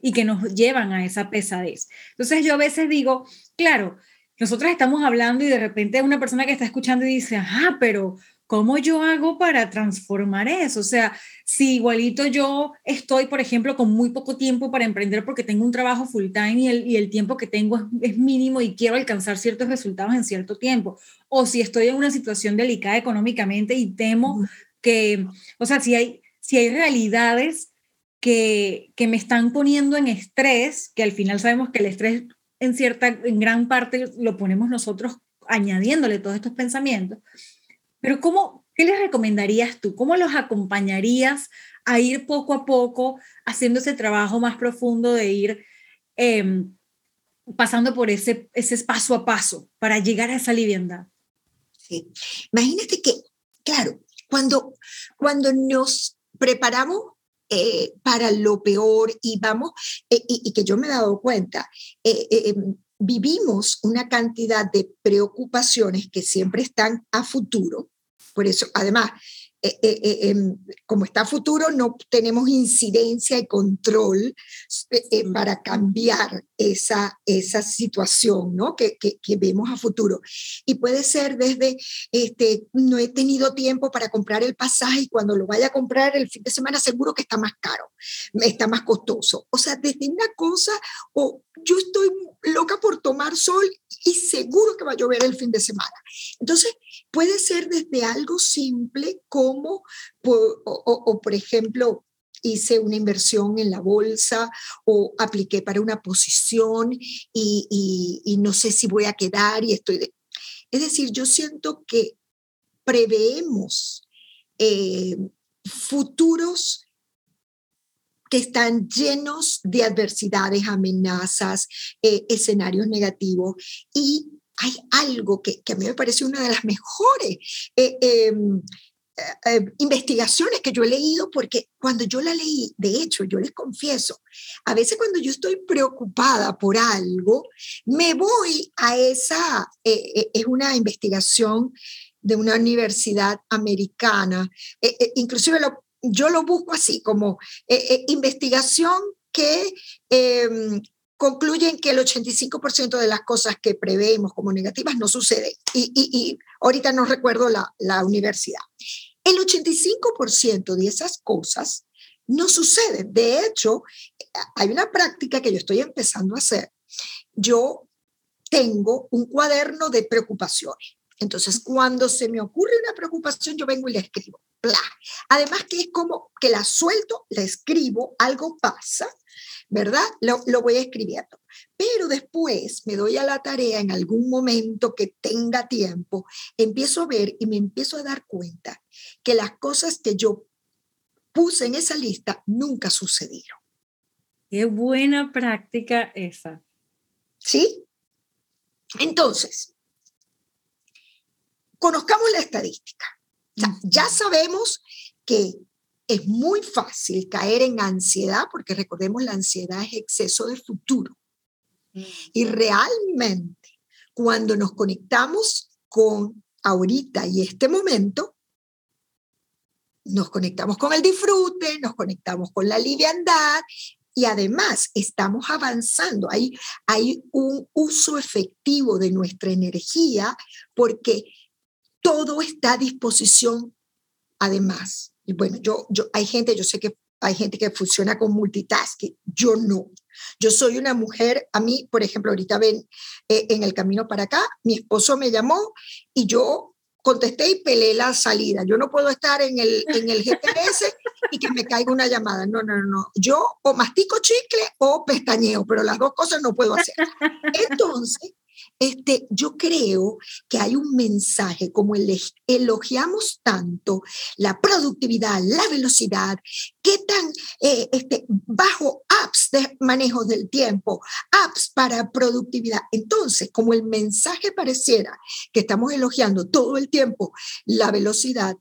y que nos llevan a esa pesadez. Entonces yo a veces digo, claro, nosotros estamos hablando y de repente una persona que está escuchando y dice, ajá, pero ¿cómo yo hago para transformar eso? O sea, si igualito yo estoy, por ejemplo, con muy poco tiempo para emprender porque tengo un trabajo full time y el, y el tiempo que tengo es, mínimo y quiero alcanzar ciertos resultados en cierto tiempo, o si estoy en una situación delicada económicamente y temo que, o sea, si hay, si hay realidades que, que me están poniendo en estrés, que al final sabemos que el estrés en cierta, en gran parte lo ponemos nosotros añadiéndole todos estos pensamientos, pero ¿cómo, ¿qué les recomendarías tú? ¿Cómo los acompañarías a ir poco a poco haciendo ese trabajo más profundo de ir em, pasando por ese, ese paso a paso para llegar a esa liviandad? Sí. Imagínate que, claro, cuando, cuando nos preparamos eh, para lo peor y vamos, eh, y, que yo me he dado cuenta, eh, em, vivimos una cantidad de preocupaciones que siempre están a futuro. Por eso, además, eh, eh, eh, em, como está futuro, no tenemos incidencia y control para cambiar esa, esa situación ¿no? que, que, vemos a futuro. Y puede ser desde, este, no he tenido tiempo para comprar el pasaje y cuando lo vaya a comprar el fin de semana seguro que está más caro, está más costoso. O sea, desde una cosa, o yo estoy loca por tomar sol y seguro que va a llover el fin de semana. Entonces, puede ser desde algo simple como, o, por ejemplo, hice una inversión en la bolsa o apliqué para una posición y, no sé si voy a quedar y estoy... Es decir, yo siento que preveemos eh, futuros que están llenos de adversidades, amenazas, eh, escenarios negativos y hay algo que, a mí me parece una de las mejores eh, em, eh, investigaciones que yo he leído, porque cuando yo la leí, de hecho, yo les confieso, a veces cuando yo estoy preocupada por algo, me voy a esa, es una investigación de una universidad americana, inclusive yo lo busco así, como eh, eh, investigación que em, concluyen que el 85% de las cosas que preveemos como negativas no suceden. Y, ahorita no recuerdo la, la universidad. El 85% de esas cosas no suceden. De hecho, hay una práctica que yo estoy empezando a hacer. Yo tengo un cuaderno de preocupaciones. Entonces, cuando se me ocurre una preocupación, yo vengo y la escribo. Además que es como que la suelto, la escribo, algo pasa, ¿verdad? Lo, lo, voy escribiendo. Pero después me doy a la tarea en algún momento que tenga tiempo, empiezo a ver y me empiezo a dar cuenta que las cosas que yo puse en esa lista nunca sucedieron. Qué buena práctica esa. ¿Sí? Entonces, conozcamos la estadísca. ya sabemos que es muy fácil caer en ansiedad, porque recordemos, la ansiedad es exceso de futuro. Y realmente, cuando nos conectamos con ahorita y este momento, nos conectamos con el disfrute, nos conectamos con la liviandad y además estamos avanzando. Hay, hay un uso efectivo de nuestra energía porque todo está a disposición además. Bueno, yo, yo, hay gente, yo sé que hay gente que funciona con multitasking, yo no. Yo soy una mujer, a mí, por ejemplo, ahorita ven eh, en el camino para acá, mi esposo me llamó y yo contesté y pelé la salida. Yo no puedo estar en el, en el GPS y que me caiga una llamada. No, no, no. Yo o mastico chicle o pestañeo, pero las dos cosas no puedo hacer. Entonces, este, yo creo que hay un mensaje, como el, elogiamos tanto la productividad, la velocidad, qué tan eh, este, bajo apps de manejo del tiempo, apps para productividad. Entonces, como el mensaje pareciera que estamos elogiando todo el tiempo la velocidad,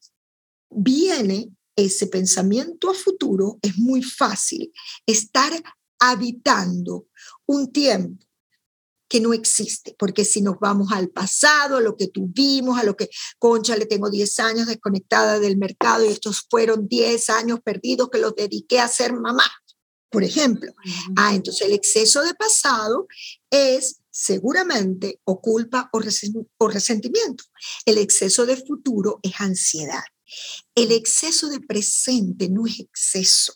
viene ese pensamiento a futuro, es muy fácil estar habitando un tiempo que no existe, porque si nos vamos al pasado, a lo que tuvimos, a lo que, concha, le tengo 10 años desconectada del mercado y estos fueron 10 años perdidos que los dediqué a ser mamá, por ejemplo. Ah, entonces el exceso de pasado es seguramente o culpa o, o resentimiento. El exceso de futuro es ansiedad. El exceso de presente no es exceso,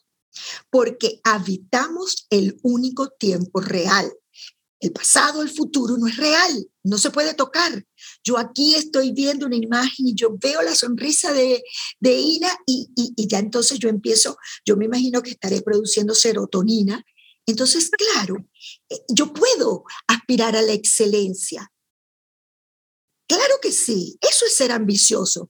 porque habitamos el único tiempo real el pasado, el futuro no es real, no se puede tocar. Yo aquí estoy viendo una imagen y yo veo la sonrisa de, de Ina y, y, ya entonces yo empiezo, yo me imagino que estaré produciendo serotonina. Entonces, claro, eh, yo puedo aspirar a la excelencia. Claro que sí, eso es ser ambicioso,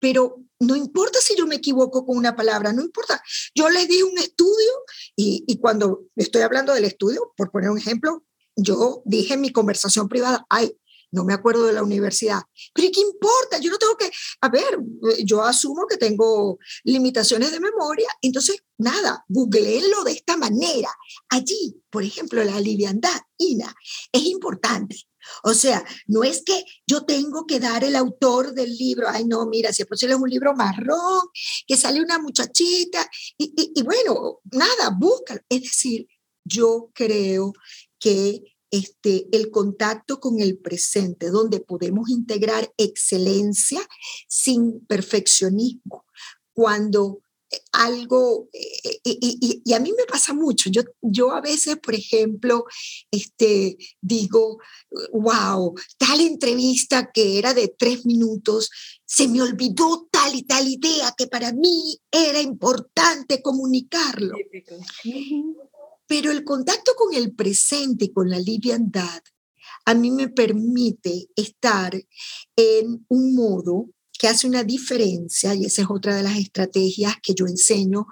pero no importa si yo me equivoco con una palabra, no importa. Yo les di un estudio y, y cuando estoy hablando del estudio, por poner un ejemplo, yo dije en mi conversación privada, ay, no me acuerdo de la universidad, pero ¿qué importa? Yo no tengo que, a ver, yo asumo que tengo limitaciones de memoria, entonces, nada, googleenlo de esta manera. Allí, por ejemplo, la liviandad, Ina, es importante. O sea, no es que yo tengo que dar el autor del libro, ay no, mira, si es posible es un libro marrón, que sale una muchachita, y, y bueno, nada, búscalo. Es decir, yo creo que este, el contacto con el presente, donde podemos integrar excelencia sin perfeccionismo. Cuando eh, algo, eh, y, y, a mí me pasa mucho, yo, yo a veces, por ejemplo, este, digo, wow, tal entrevista que era de tres minutos, se me olvidó tal y tal idea que para mí era importante comunicarlo. Pero el contacto con el presente, y con la liviandad, a mí me permite estar en un modo que hace una diferencia, y esa es otra de las estrategias que yo enseño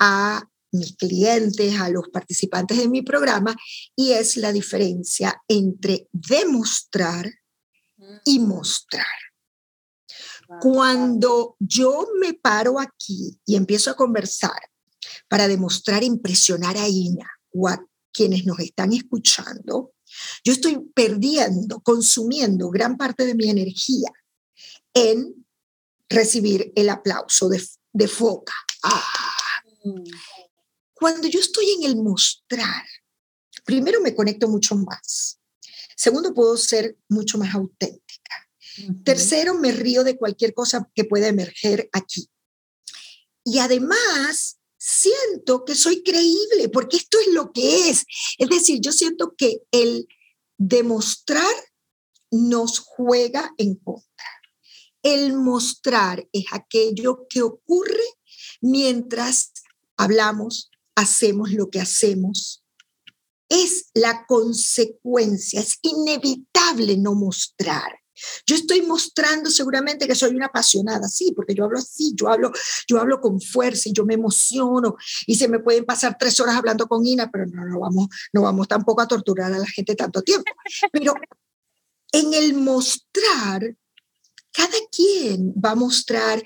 a mis clientes, a los participantes de mi programa, y es la diferencia entre demostrar y mostrar. Cuando yo me paro aquí y empiezo a conversar para demostrar, impresionar a Ina, o a quienes nos están escuchando, yo estoy perdiendo, consumiendo gran parte de mi energía en recibir el aplauso de, de foca. Ah. Cuando yo estoy en el mostrar, primero me conecto mucho más. Segundo, puedo ser mucho más auténtica. Tercero, me río de cualquier cosa que pueda emerger aquí. Y además, siento que soy creíble, porque esto es lo que es. Es decir, yo siento que el demostrar nos juega en contra. El mostrar es aquello que ocurre mientras hablamos, hacemos lo que hacemos. Es la consecuencia, es inevitable no mostrar. Yo estoy mostrando seguramente que soy una apasionada, sí, porque yo hablo así, yo hablo, yo hablo con fuerza y yo me emociono y se me pueden pasar tres horas hablando con Ina, pero no, no vamos, no vamos tampoco a torturar a la gente tanto tiempo. Pero en el mostrar, cada quien va a mostrar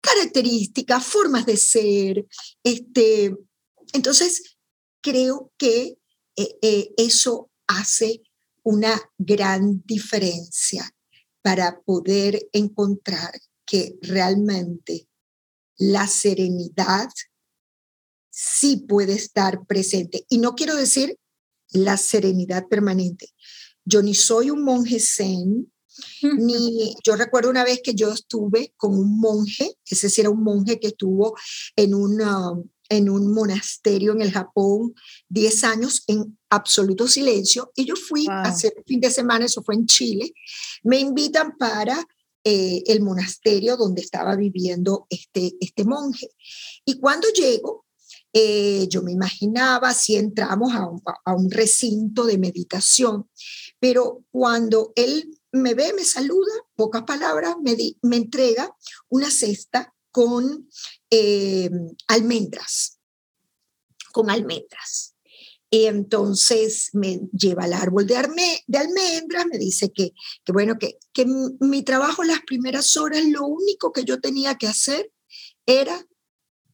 características, formas de ser, este, entonces creo que eh, eh, eso hace una gran diferencia para poder encontrar que realmente la serenidad sí puede estar presente. Y no quiero decir la serenidad permanente. Yo ni soy un monje zen, ni yo recuerdo una vez que yo estuve con un monje, ese sí era un monje que estuvo en una, en un monasterio en el Japón 10 años en absoluto silencio. Y yo fui a hacer fin de semana, eso fue en Chile, me invitan para eh, el monasterio donde estaba viviendo este, este monje. Y cuando llego, eh, yo me imaginaba si entramos a un, a un recinto de meditación, pero cuando él me ve, me saluda, pocas palabras, me, me entrega una cesta con eh, almendras, con almendras. Y entonces me lleva al árbol de, de almendras, me dice que, que bueno, que, que mi trabajo las primeras horas, lo único que yo tenía que hacer era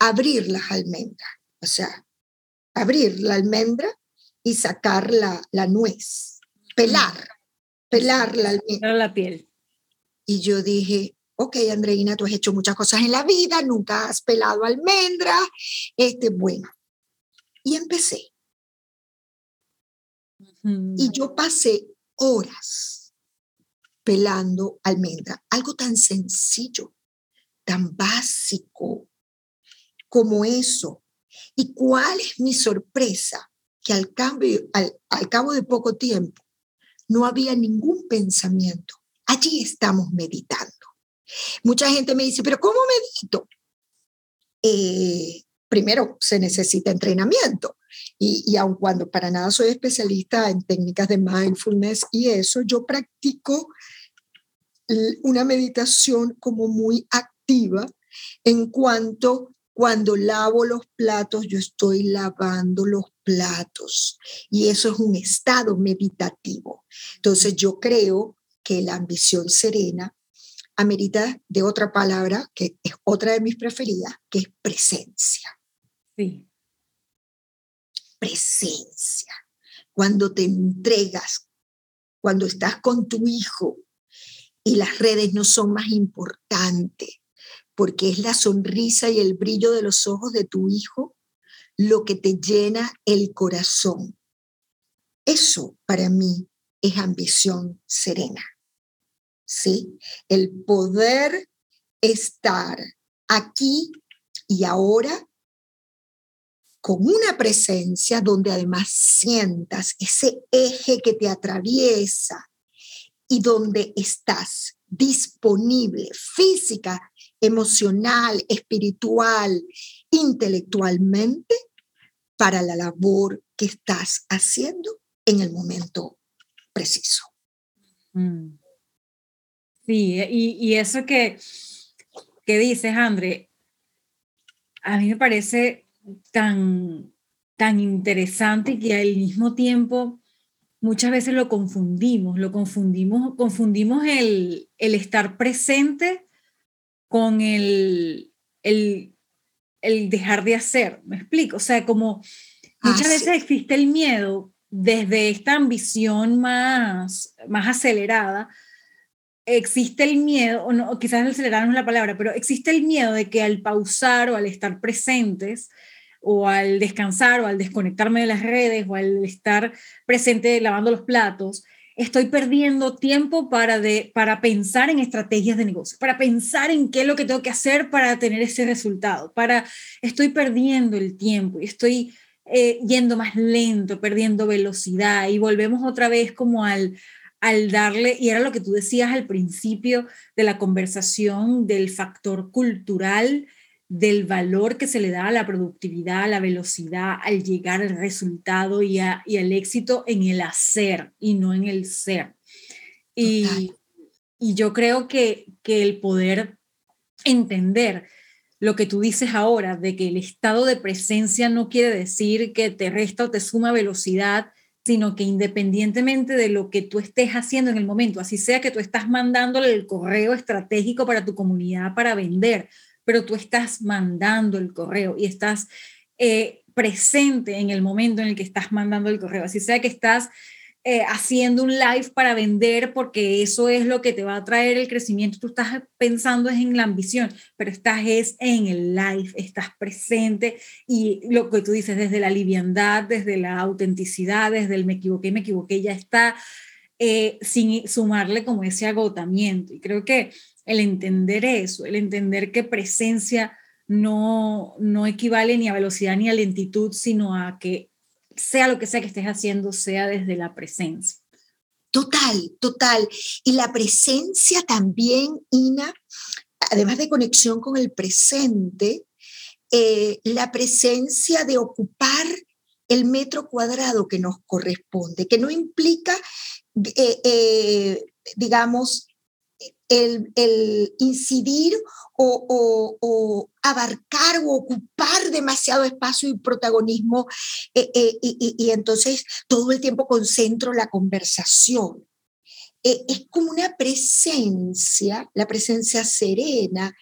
abrir las almendras, o sea, abrir la almendra y sacar la, la nuez, pelar, pelar la almendra. La piel. Y yo dije, ok, Andreina, tú has hecho muchas cosas en la vida, nunca has pelado almendra, este, bueno. Y empecé. Y yo pasé horas pelando almendra, algo tan sencillo, tan básico como eso. ¿Y cuál es mi sorpresa? Que al, cambio, al, cabo de poco tiempo no había ningún pensamiento. Allí estamos meditando. Mucha gente me dice, pero ¿cómo medito? Eh, primero, se necesita entrenamiento. Y, y aun cuando para nada soy especialista en técnicas de mindfulness y eso, yo practico una meditación como muy activa en cuanto cuando lavo los platos, yo estoy lavando los platos y eso es un estado meditativo. Entonces yo creo que la ambición serena amerita de otra palabra que es otra de mis preferidas, que es presencia. Sí. Presencia. Cuando te entregas, cuando estás con tu hijo y las redes no son más importantes, porque es la sonrisa y el brillo de los ojos de tu hijo lo que te llena el corazón. Eso para mí es ambición serena. ¿Sí? El poder estar aquí y ahora con una presencia donde además sientas ese eje que te atraviesa y donde estás disponible física emocional, espiritual, intelectualmente para la labor que estás haciendo en el momento preciso. Mm. Sí, y, eso que, que dices, André, a mí me parece tan, tan interesante y que al mismo tiempo muchas veces lo confundimos, lo confundimos, confundimos el, el estar presente con el, el, el dejar de hacer, ¿me explico? O sea, como muchas ah, veces existe el miedo desde esta ambición más, más acelerada, existe el miedo, o no, quizás es la palabra, pero existe el miedo de que al pausar o al estar presentes, o al descansar, o al desconectarme de las redes, o al estar presente lavando los platos, estoy perdiendo tiempo para, de, para pensar en estrategias de negocio, para pensar en qué es lo que tengo que hacer para tener ese resultado, para, estoy perdiendo el tiempo y estoy eh, yendo más lento, perdiendo velocidad y volvemos otra vez como al, al darle, y era lo que tú decías al principio de la conversación del factor cultural del valor que se le da a la productividad, a la velocidad, al llegar al resultado y, al éxito en el hacer y no en el ser. Y, yo creo que, que el poder entender lo que tú dices ahora, de que el estado de presencia no quiere decir que te resta o te suma velocidad, sino que independientemente de lo que tú estés haciendo en el momento, así sea que tú estás mandándole el correo estratégico para tu comunidad para vender, pero tú estás mandando el correo y estás eh, presente en el momento en el que estás mandando el correo. Así sea que estás eh, haciendo un live para vender porque eso es lo que te va a traer el crecimiento. Tú estás pensando en la ambición, pero estás es en el live, estás presente y lo que tú dices desde la liviandad, desde la autenticidad, desde el me equivoqué, me equivoqué, ya está eh, sin sumarle como ese agotamiento. Y creo que el entender eso, el entender que presencia no, no equivale ni a velocidad ni a lentitud, sino a que sea lo que sea que estés haciendo, sea desde la presencia. Total, total. Y la presencia también, Ina, además de conexión con el presente, eh, la presencia de ocupar el metro cuadrado que nos corresponde, que no implica eh, eh, digamos, el, incidir o, abarcar o ocupar demasiado espacio y protagonismo y, entonces todo el tiempo concentro la conversación. es como una presencia, la presencia serena,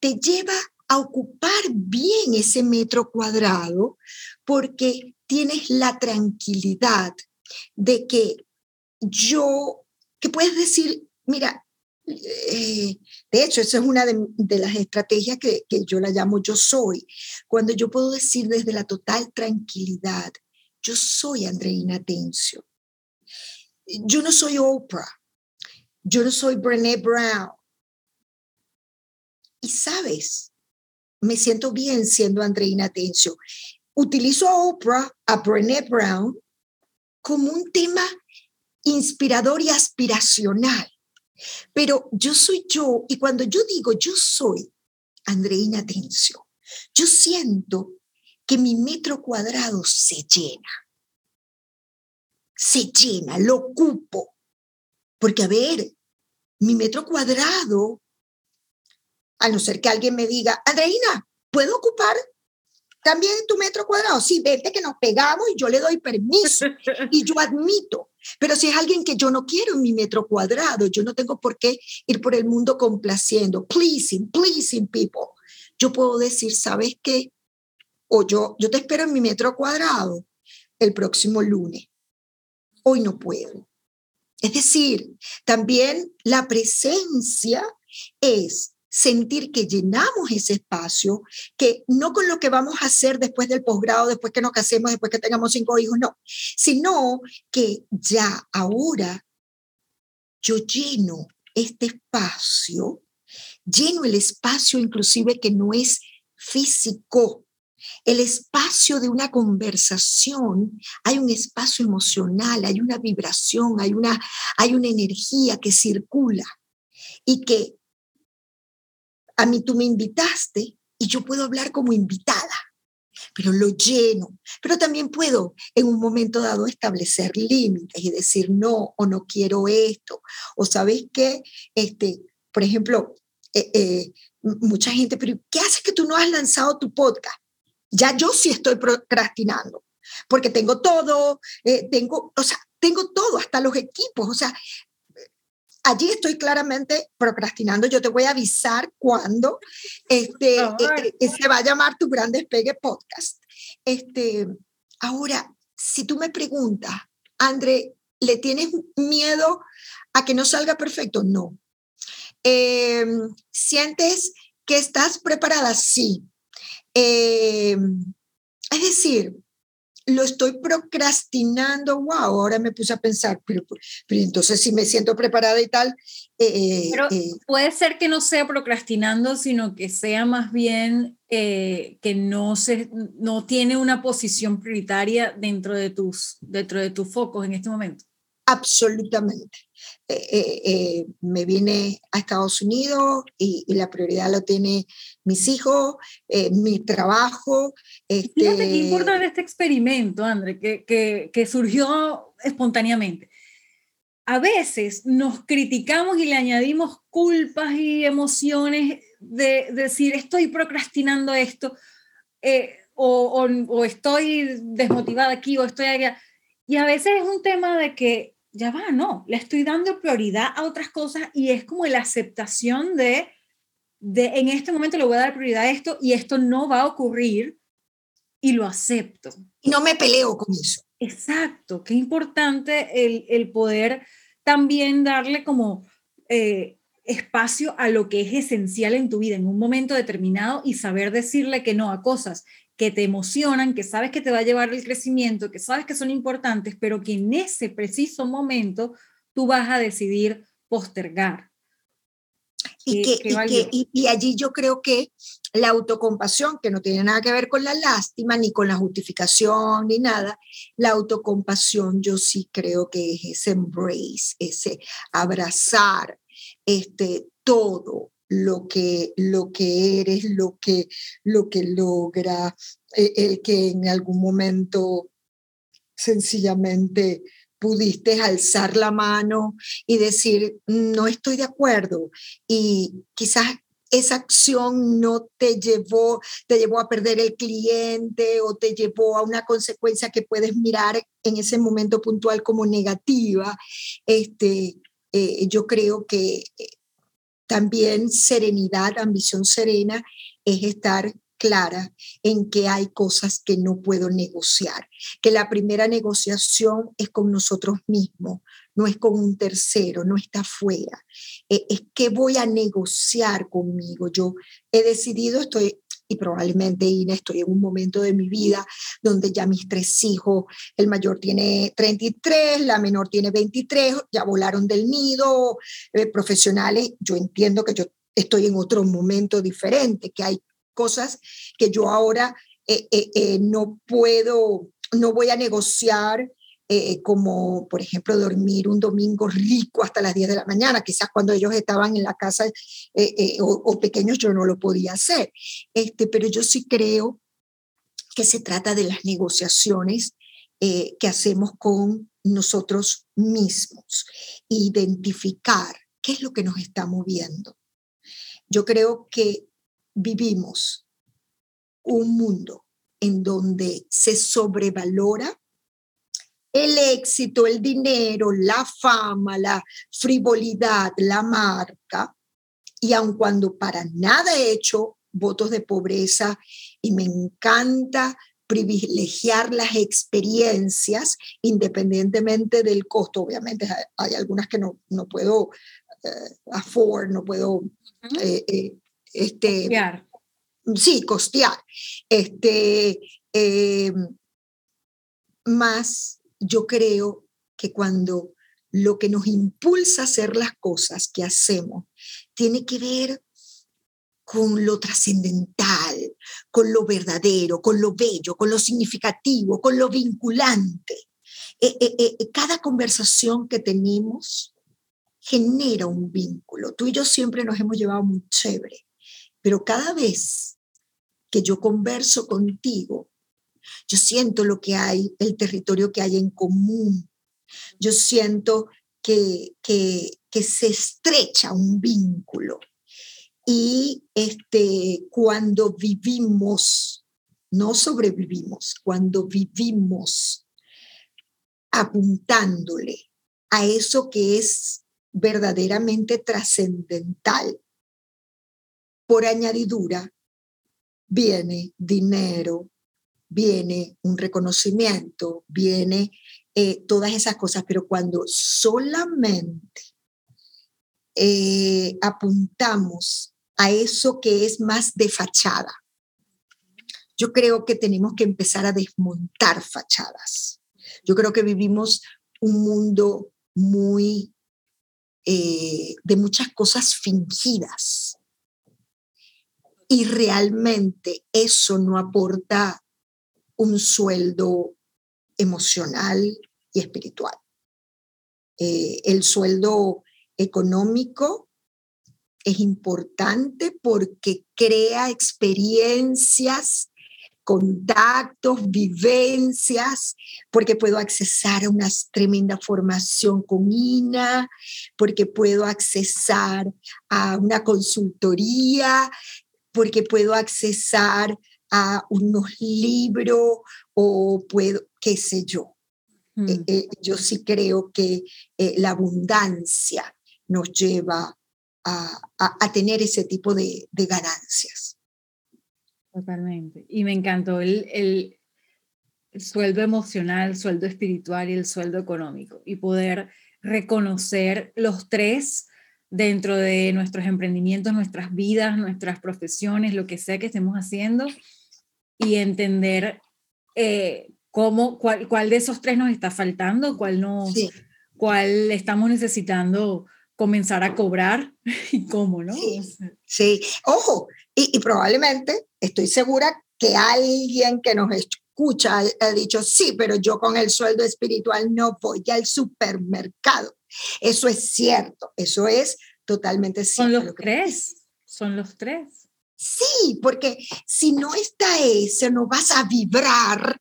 te lleva a ocupar bien ese metro cuadrado porque tienes la tranquilidad de que yo, que puedes decir, mira, eh, de hecho, esa es una de, las estrategias que, que, yo la llamo yo soy, cuando yo puedo decir desde la total tranquilidad, yo soy Andreina Tencio. Yo no soy Oprah, yo no soy Brené Brown. Y sabes, me siento bien siendo Andreina Tencio. Utilizo a Oprah, a Brené Brown, como un tema inspirador y aspiracional. Pero yo soy yo, y cuando yo digo yo soy Andreina Tencio, yo siento que mi metro cuadrado se llena. Se llena, lo ocupo. Porque, a ver, mi metro cuadrado, a no ser que alguien me diga, Andreina, ¿puedo ocupar también tu metro cuadrado? Sí, vete que nos pegamos y yo le doy permiso y yo admito pero si es alguien que yo no quiero en mi metro cuadrado, yo no tengo por qué ir por el mundo complaciendo, pleasing, pleasing people. Yo puedo decir, ¿sabes qué? O yo, yo te espero en mi metro cuadrado el próximo lunes. Hoy no puedo. Es decir, también la presencia es sentir que llenamos ese espacio, que no con lo que vamos a hacer después del posgrado, después que nos casemos, después que tengamos cinco hijos, no, sino que ya ahora yo lleno este espacio, lleno el espacio inclusive que no es físico, el espacio de una conversación, hay un espacio emocional, hay una vibración, hay una, hay una energía que circula y que a mí tú me invitaste y yo puedo hablar como invitada, pero lo lleno. Pero también puedo en un momento dado establecer límites y decir no o no quiero esto. O sabes qué, este, por ejemplo, eh, eh, mucha gente, pero ¿qué haces que tú no has lanzado tu podcast? Ya yo sí estoy procrastinando, porque tengo todo, eh, tengo, o sea, tengo todo, hasta los equipos, o sea, allí estoy claramente procrastinando. Yo te voy a avisar cuando este, eh, eh, se va a llamar tu gran despegue podcast. Este, ahora, si tú me preguntas, André, ¿le tienes miedo a que no salga perfecto? No. Em, ¿Sientes que estás preparada? Sí. Em, es decir, lo estoy procrastinando, wow, ahora me puse a pensar, pero, pero entonces si me siento preparada y tal. Eh, pero eh, puede ser que no sea procrastinando, sino que sea más bien eh, que no, se, no tiene una posición prioritaria dentro de, tus, dentro de tus focos en este momento. Absolutamente. Eh, eh, eh, me vine a Estados Unidos y, la prioridad lo tiene mis hijos, mi trabajo. Este... Fíjate qué importante este experimento, André, que, que, que surgió espontáneamente. A veces nos criticamos y le añadimos culpas y emociones de, decir estoy procrastinando esto o, o, o estoy desmotivada aquí o estoy allá. Y a veces es un tema de que ya va, no, le estoy dando prioridad a otras cosas y es como la aceptación de, de en este momento le voy a dar prioridad a esto y esto no va a ocurrir y lo acepto. Y no me peleo con eso. Exacto, qué importante el, el poder también darle como eh, espacio a lo que es esencial en tu vida en un momento determinado y saber decirle que no a cosas que te emocionan, que sabes que te va a llevar el crecimiento, que sabes que son importantes, pero que en ese preciso momento tú vas a decidir postergar. Y, que, y, allí yo creo que la autocompasión, que no tiene nada que ver con la lástima, ni con la justificación, ni nada, la autocompasión yo sí creo que es ese embrace, ese abrazar este, todo, lo que, lo que eres, lo que, lo que logra, eh, el que en algún momento sencillamente pudiste alzar la mano y decir, no estoy de acuerdo. Y quizás esa acción no te llevó, te llevó a perder el cliente o te llevó a una consecuencia que puedes mirar en ese momento puntual como negativa, este, eh, yo creo que eh, también serenidad, ambición serena, es estar clara en que hay cosas que no puedo negociar, que la primera negociación es con nosotros mismos, no es con un tercero, no está fuera. Eh, es que voy a negociar conmigo. Yo he decidido, estoy y probablemente Ina, estoy en un momento de mi vida donde ya mis tres hijos, el mayor tiene 33, la menor tiene 23, ya volaron del nido, eh, profesionales, yo entiendo que yo estoy en otro momento diferente, que hay cosas que yo ahora eh, eh, no puedo, no voy a negociar eh, como por ejemplo dormir un domingo rico hasta las 10 de la mañana, quizás cuando ellos estaban en la casa eh, eh, o, pequeños yo no lo podía hacer, este, pero yo sí creo que se trata de las negociaciones que hacemos con nosotros mismos, identificar qué es lo que nos está moviendo. Yo creo que vivimos un mundo en donde se sobrevalora el éxito, el dinero, la fama, la frivolidad, la marca, y aun cuando para nada he hecho votos de pobreza y me encanta privilegiar las experiencias independientemente del costo. Obviamente hay, algunas que no, no puedo uh, afford, no puedo eh, eh, este, costear. Sí, costear. Este, más yo creo que cuando lo que nos impulsa a hacer las cosas que hacemos tiene que ver con lo trascendental, con lo verdadero, con lo bello, con lo significativo, con lo vinculante. Eh, eh, eh, cada conversación que tenemos genera un vínculo. Tú y yo siempre nos hemos llevado muy chévere, pero cada vez que yo converso contigo, yo siento lo que hay, el territorio que hay en común. Yo siento que, que, se estrecha un vínculo. Y este, cuando vivimos, no sobrevivimos, cuando vivimos apuntándole a eso que es verdaderamente trascendental, por añadidura, viene dinero, viene un reconocimiento, viene eh, todas esas cosas, pero cuando solamente eh, apuntamos a eso que es más de fachada, yo creo que tenemos que empezar a desmontar fachadas. Yo creo que vivimos un mundo muy eh, de muchas cosas fingidas. Y realmente eso no aporta un sueldo emocional y espiritual. Eh, el sueldo económico es importante porque crea experiencias, contactos, vivencias, porque puedo accesar a una tremenda formación con INA, porque puedo accesar a una consultoría, porque puedo accesar a unos libros o puedo, qué sé yo. Mm. Eh, eh, yo sí creo que eh, la abundancia nos lleva a, a, tener ese tipo de, de, ganancias. Totalmente. Y me encantó el, el, el sueldo emocional, el sueldo espiritual y el sueldo económico. Y poder reconocer los tres dentro de nuestros emprendimientos, nuestras vidas, nuestras profesiones, lo que sea que estemos haciendo, y entender eh, cómo, cuál, cuál, de esos tres nos está faltando, cuál, no, cuál estamos necesitando comenzar a cobrar y cómo, ¿no? Sí, ojo, y, probablemente estoy segura que alguien que nos escucha ha dicho, sí, pero yo con el sueldo espiritual no voy al supermercado. Eso es cierto, eso es totalmente cierto. Son los tres, son los tres. Sí, porque si no está ese, no vas a vibrar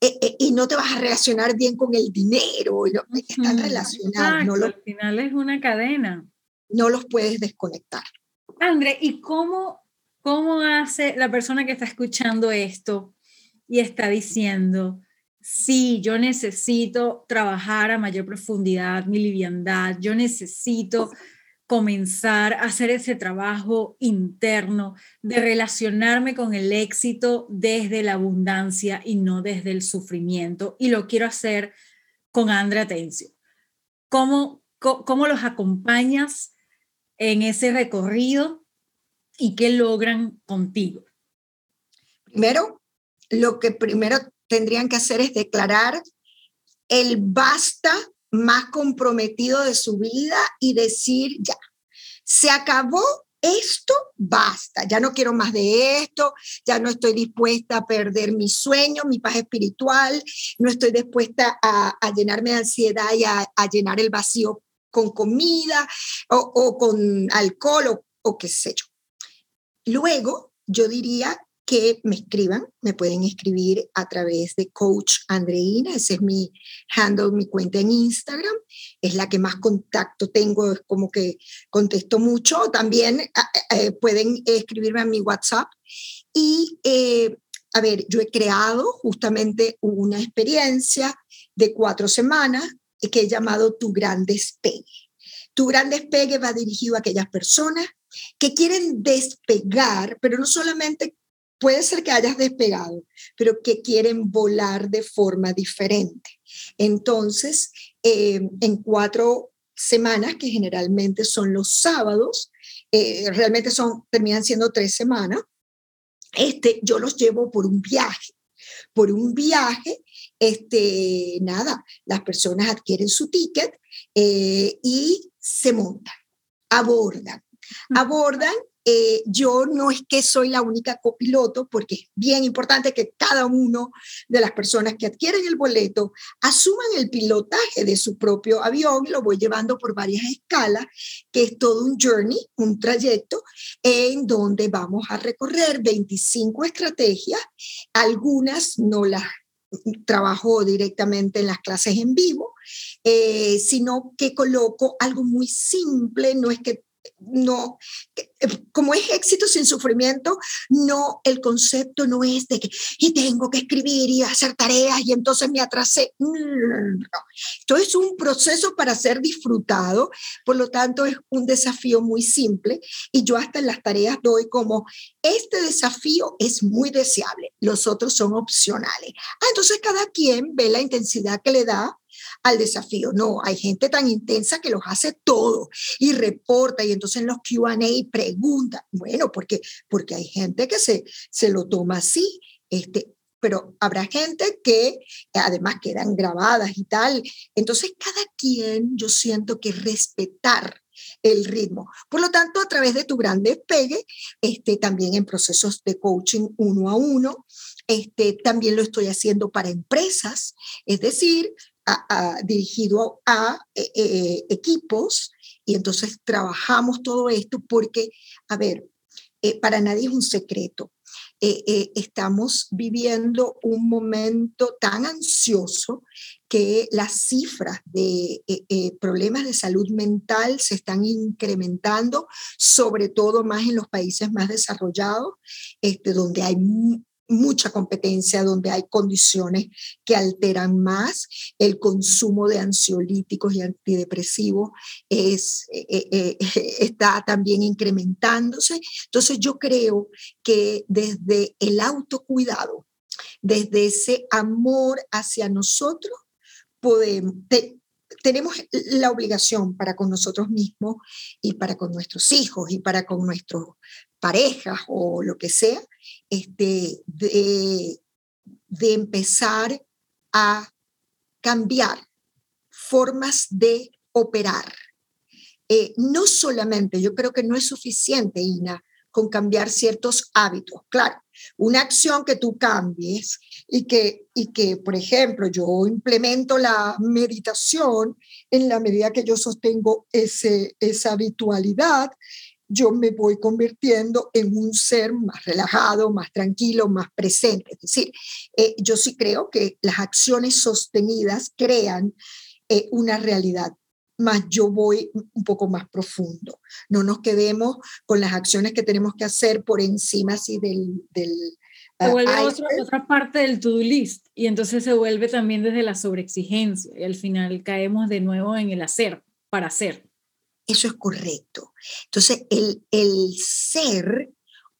eh, eh, y no te vas a relacionar bien con el dinero, están relacionados. No al final es una cadena. No los puedes desconectar. André, ¿y cómo, cómo hace la persona que está escuchando esto y está diciendo, sí, yo necesito trabajar a mayor profundidad mi liviandad, yo necesito comenzar a hacer ese trabajo interno de relacionarme con el éxito desde la abundancia y no desde el sufrimiento. Y lo quiero hacer con Andrea Atencio. ¿Cómo, ¿Cómo los acompañas en ese recorrido y qué logran contigo? Primero, lo que primero tendrían que hacer es declarar el basta más comprometido de su vida y decir, ya, se acabó esto, basta, ya no quiero más de esto, ya no estoy dispuesta a perder mi sueño, mi paz espiritual, no estoy dispuesta a, llenarme de ansiedad y a, llenar el vacío con comida o, con alcohol o, o qué sé yo. Luego, yo diría que me escriban, me pueden escribir a través de Coach Andreina, ese es mi handle, mi cuenta en Instagram, es la que más contacto tengo, es como que contesto mucho, también eh, eh, pueden escribirme a mi WhatsApp y eh, a ver, yo he creado justamente una experiencia de cuatro semanas que he llamado Tu Gran Despegue. Tu Gran Despegue va dirigido a aquellas personas que quieren despegar, pero no solamente puede ser que hayas despegado, pero que quieren volar de forma diferente. Entonces, eh, en cuatro semanas, que generalmente son los sábados, eh, realmente son, terminan siendo tres semanas, este, yo los llevo por un viaje. Por un viaje, este, nada, las personas adquieren su ticket eh, y se montan, abordan. Abordan eh, yo no es que soy la única copiloto, porque es bien importante que cada uno de las personas que adquieren el boleto asuman el pilotaje de su propio avión. Lo voy llevando por varias escalas, que es todo un journey, un trayecto en donde vamos a recorrer 25 estrategias. Algunas no las trabajo directamente en las clases en vivo, eh, sino que coloco algo muy simple, no es que no, eh, como es éxito sin sufrimiento, no, el concepto no es de que y tengo que escribir y hacer tareas y entonces me atrasé. No, Esto es un proceso para ser disfrutado, por lo tanto es un desafío muy simple y yo hasta en las tareas doy como, este desafío es muy deseable, los otros son opcionales. Ah, entonces cada quien ve la intensidad que le da al desafío. No, hay gente tan intensa que los hace todo y reporta y entonces en los QA pregunta. Bueno, porque, porque hay gente que se, se lo toma así. Este, pero habrá gente que además quedan grabadas y tal. Entonces, cada quien, yo siento que respetar el ritmo. Por lo tanto, a través de tu gran despegue, este, también en procesos de coaching uno a uno, este, también lo estoy haciendo para empresas, es decir, dirigido a eh, eh, equipos y entonces trabajamos todo esto porque, a ver, eh, para nadie es un secreto. estamos viviendo un momento tan ansioso que las cifras de problemas de salud mental se están incrementando, sobre todo más en los países más desarrollados, este, donde hay mucha competencia, donde hay condiciones que alteran más. El consumo de ansiolíticos y antidepresivos es, eh, eh, eh, está también incrementándose. Entonces yo creo que desde el autocuidado, desde ese amor hacia nosotros, tenemos la obligación para con nosotros mismos y para con nuestros hijos y para con nuestras parejas o lo que sea, este, de, empezar a cambiar formas de operar. Eh, no solamente, yo creo que no es suficiente, Ina, con cambiar ciertos hábitos. Claro, una acción que tú cambies y que, y que, por ejemplo, yo implemento la meditación en la medida que yo sostengo ese, esa habitualidad, yo me voy convirtiendo en un ser más relajado, más tranquilo, más presente. Es decir, eh, yo sí creo que las acciones sostenidas crean eh, una realidad más yo voy un poco más profundo. No nos quedemos con las acciones que tenemos que hacer por encima así del... del se vuelve otra, parte del to-do list y entonces se vuelve también desde la sobreexigencia y al final caemos de nuevo en el hacer para hacer. Eso es correcto. Entonces, el, el ser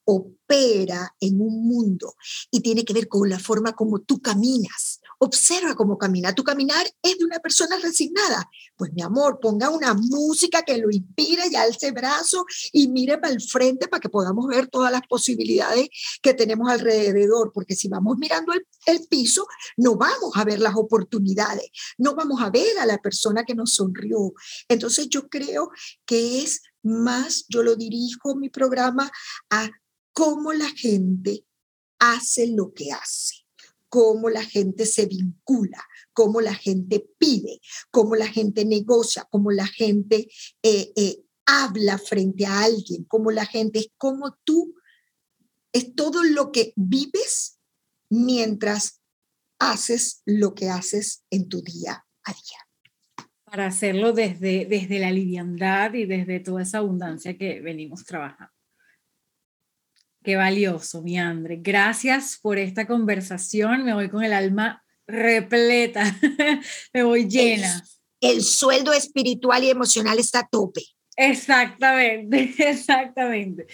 opera en un mundo y tiene que ver con la forma como tú caminas. Observa cómo camina. Tu caminar es de una persona resignada. Pues mi amor, ponga una música que lo inspire y alce brazo y mire para el frente para que podamos ver todas las posibilidades que tenemos alrededor. Porque si vamos mirando el, el piso, no vamos a ver las oportunidades, no vamos a ver a la persona que nos sonrió. Entonces yo creo que es más, yo lo dirijo mi programa a cómo la gente hace lo que hace, cómo la gente se vincula, cómo la gente pide, cómo la gente negocia, cómo la gente eh, eh, habla frente a alguien, cómo la gente es como tú, es todo lo que vives mientras haces lo que haces en tu día a día. Para hacerlo desde, desde la liviandad y desde toda esa abundancia que venimos trabajando. Qué valioso, mi Andre. Gracias por esta conversación. Me voy con el alma repleta. Me voy llena. El, sueldo espiritual y emocional está a tope. Exactamente, exactamente.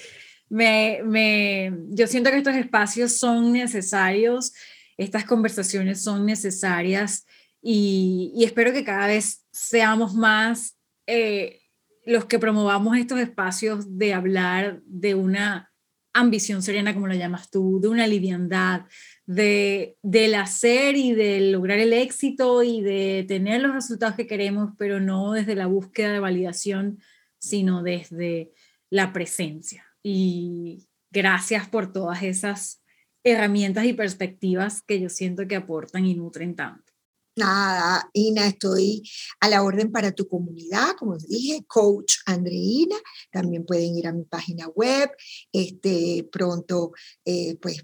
Me, me, yo siento que estos espacios son necesarios, estas conversaciones son necesarias y, y espero que cada vez seamos más eh, los que promovamos estos espacios de hablar de una ambición serena, como lo llamas tú, de una liviandad, de, del hacer y de lograr el éxito y de tener los resultados que queremos, pero no desde la búsqueda de validación, sino desde la presencia. Y gracias por todas esas herramientas y perspectivas que yo siento que aportan y nutren tanto. Nada, Ina, estoy a la orden para tu comunidad, como dije, Coach Andreina. También pueden ir a mi página web. Este, pronto, eh, pues,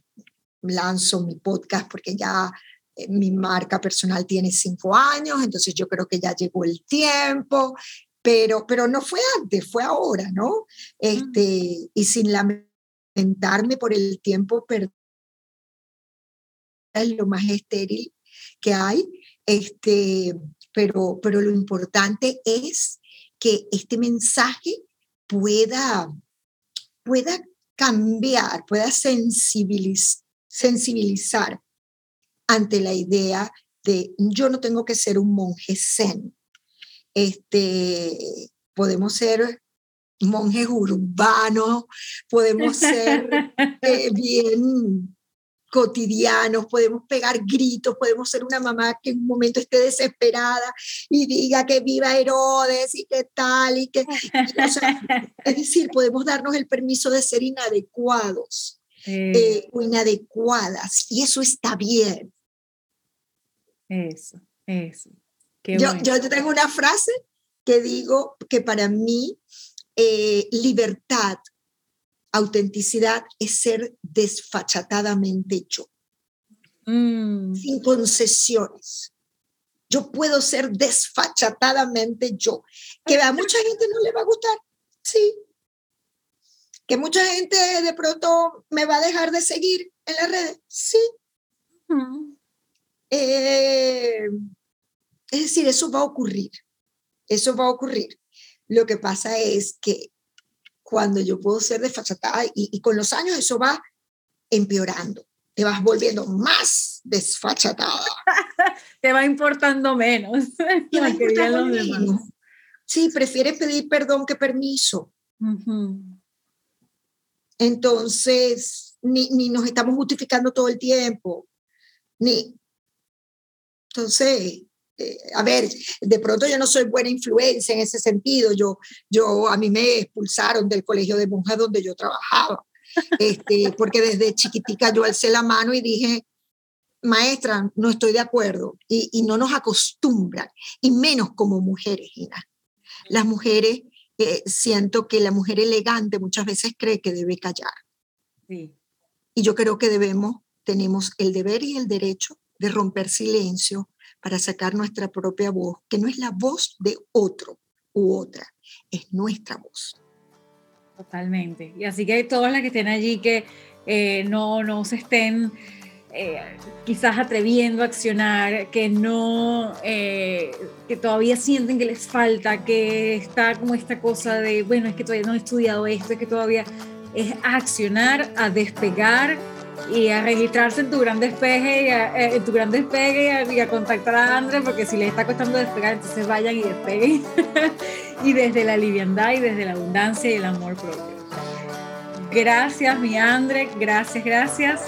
lanzo mi podcast porque ya eh, mi marca personal tiene cinco años, entonces yo creo que ya llegó el tiempo, pero, pero no fue antes, fue ahora, ¿no? Este, Y sin lamentarme por el tiempo perdido, es lo más estéril que hay, este, pero, pero lo importante es que este mensaje pueda, pueda cambiar, pueda sensibilizar, sensibilizar ante la idea de yo no tengo que ser un monje zen. Este, podemos ser monjes urbanos, podemos ser eh, bien cotidianos, podemos pegar gritos, podemos ser una mamá que en un momento esté desesperada y diga que viva Herodes y que tal y que... es decir, podemos darnos el permiso de ser inadecuados eh, o inadecuadas y eso está bien. Eso, eso. yo, yo tengo una frase que digo que para mí eh, libertad autenticidad es ser desfachatadamente yo, mm. sin concesiones. Yo puedo ser desfachatadamente yo. Que a mucha gente no le va a gustar, sí. Que mucha gente de pronto me va a dejar de seguir en las redes, sí. Eh, es decir, eso va a ocurrir. Eso va a ocurrir. Lo que pasa es que cuando yo puedo ser desfachatada y, con los años eso va empeorando, te vas volviendo más desfachatada. te va importando menos. Sí, prefiere pedir perdón que permiso. Entonces, ni, ni, nos estamos justificando todo el tiempo, ni... Entonces, eh, a ver, de pronto yo no soy buena influencia en ese sentido. Yo, yo a mí me expulsaron del colegio de monjas donde yo trabajaba, este, porque desde chiquitica yo alcé la mano y dije, maestra, no estoy de acuerdo y, y no nos acostumbran, y menos como mujeres, Las mujeres eh, siento que la mujer elegante muchas veces cree que debe callar. Sí. Y yo creo que debemos, tenemos el deber y el derecho de romper silencio para sacar nuestra propia voz, que no es la voz de otro u otra, es nuestra voz. Totalmente. Y así que todas las que estén allí que eh, no, no se estén eh, quizás atreviendo a accionar, que no, eh, que todavía sienten que les falta, que está como esta cosa de, bueno, es que todavía no he estudiado esto, es que todavía es accionar, a despegar y a registrarse en tu gran despegue, y a, en tu gran despegue y a, contactar a André, porque si les está costando despegar, entonces vayan y despeguen. y desde la liviandad y desde la abundancia y el amor propio. Gracias, mi André, gracias, gracias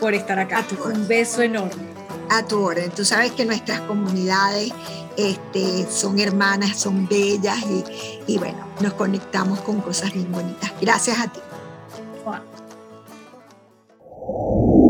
por estar acá. Un beso enorme. A tu orden. Tú sabes que nuestras comunidades este, son hermanas, son bellas y, y bueno, nos conectamos con cosas bien bonitas. Gracias a ti. Oh.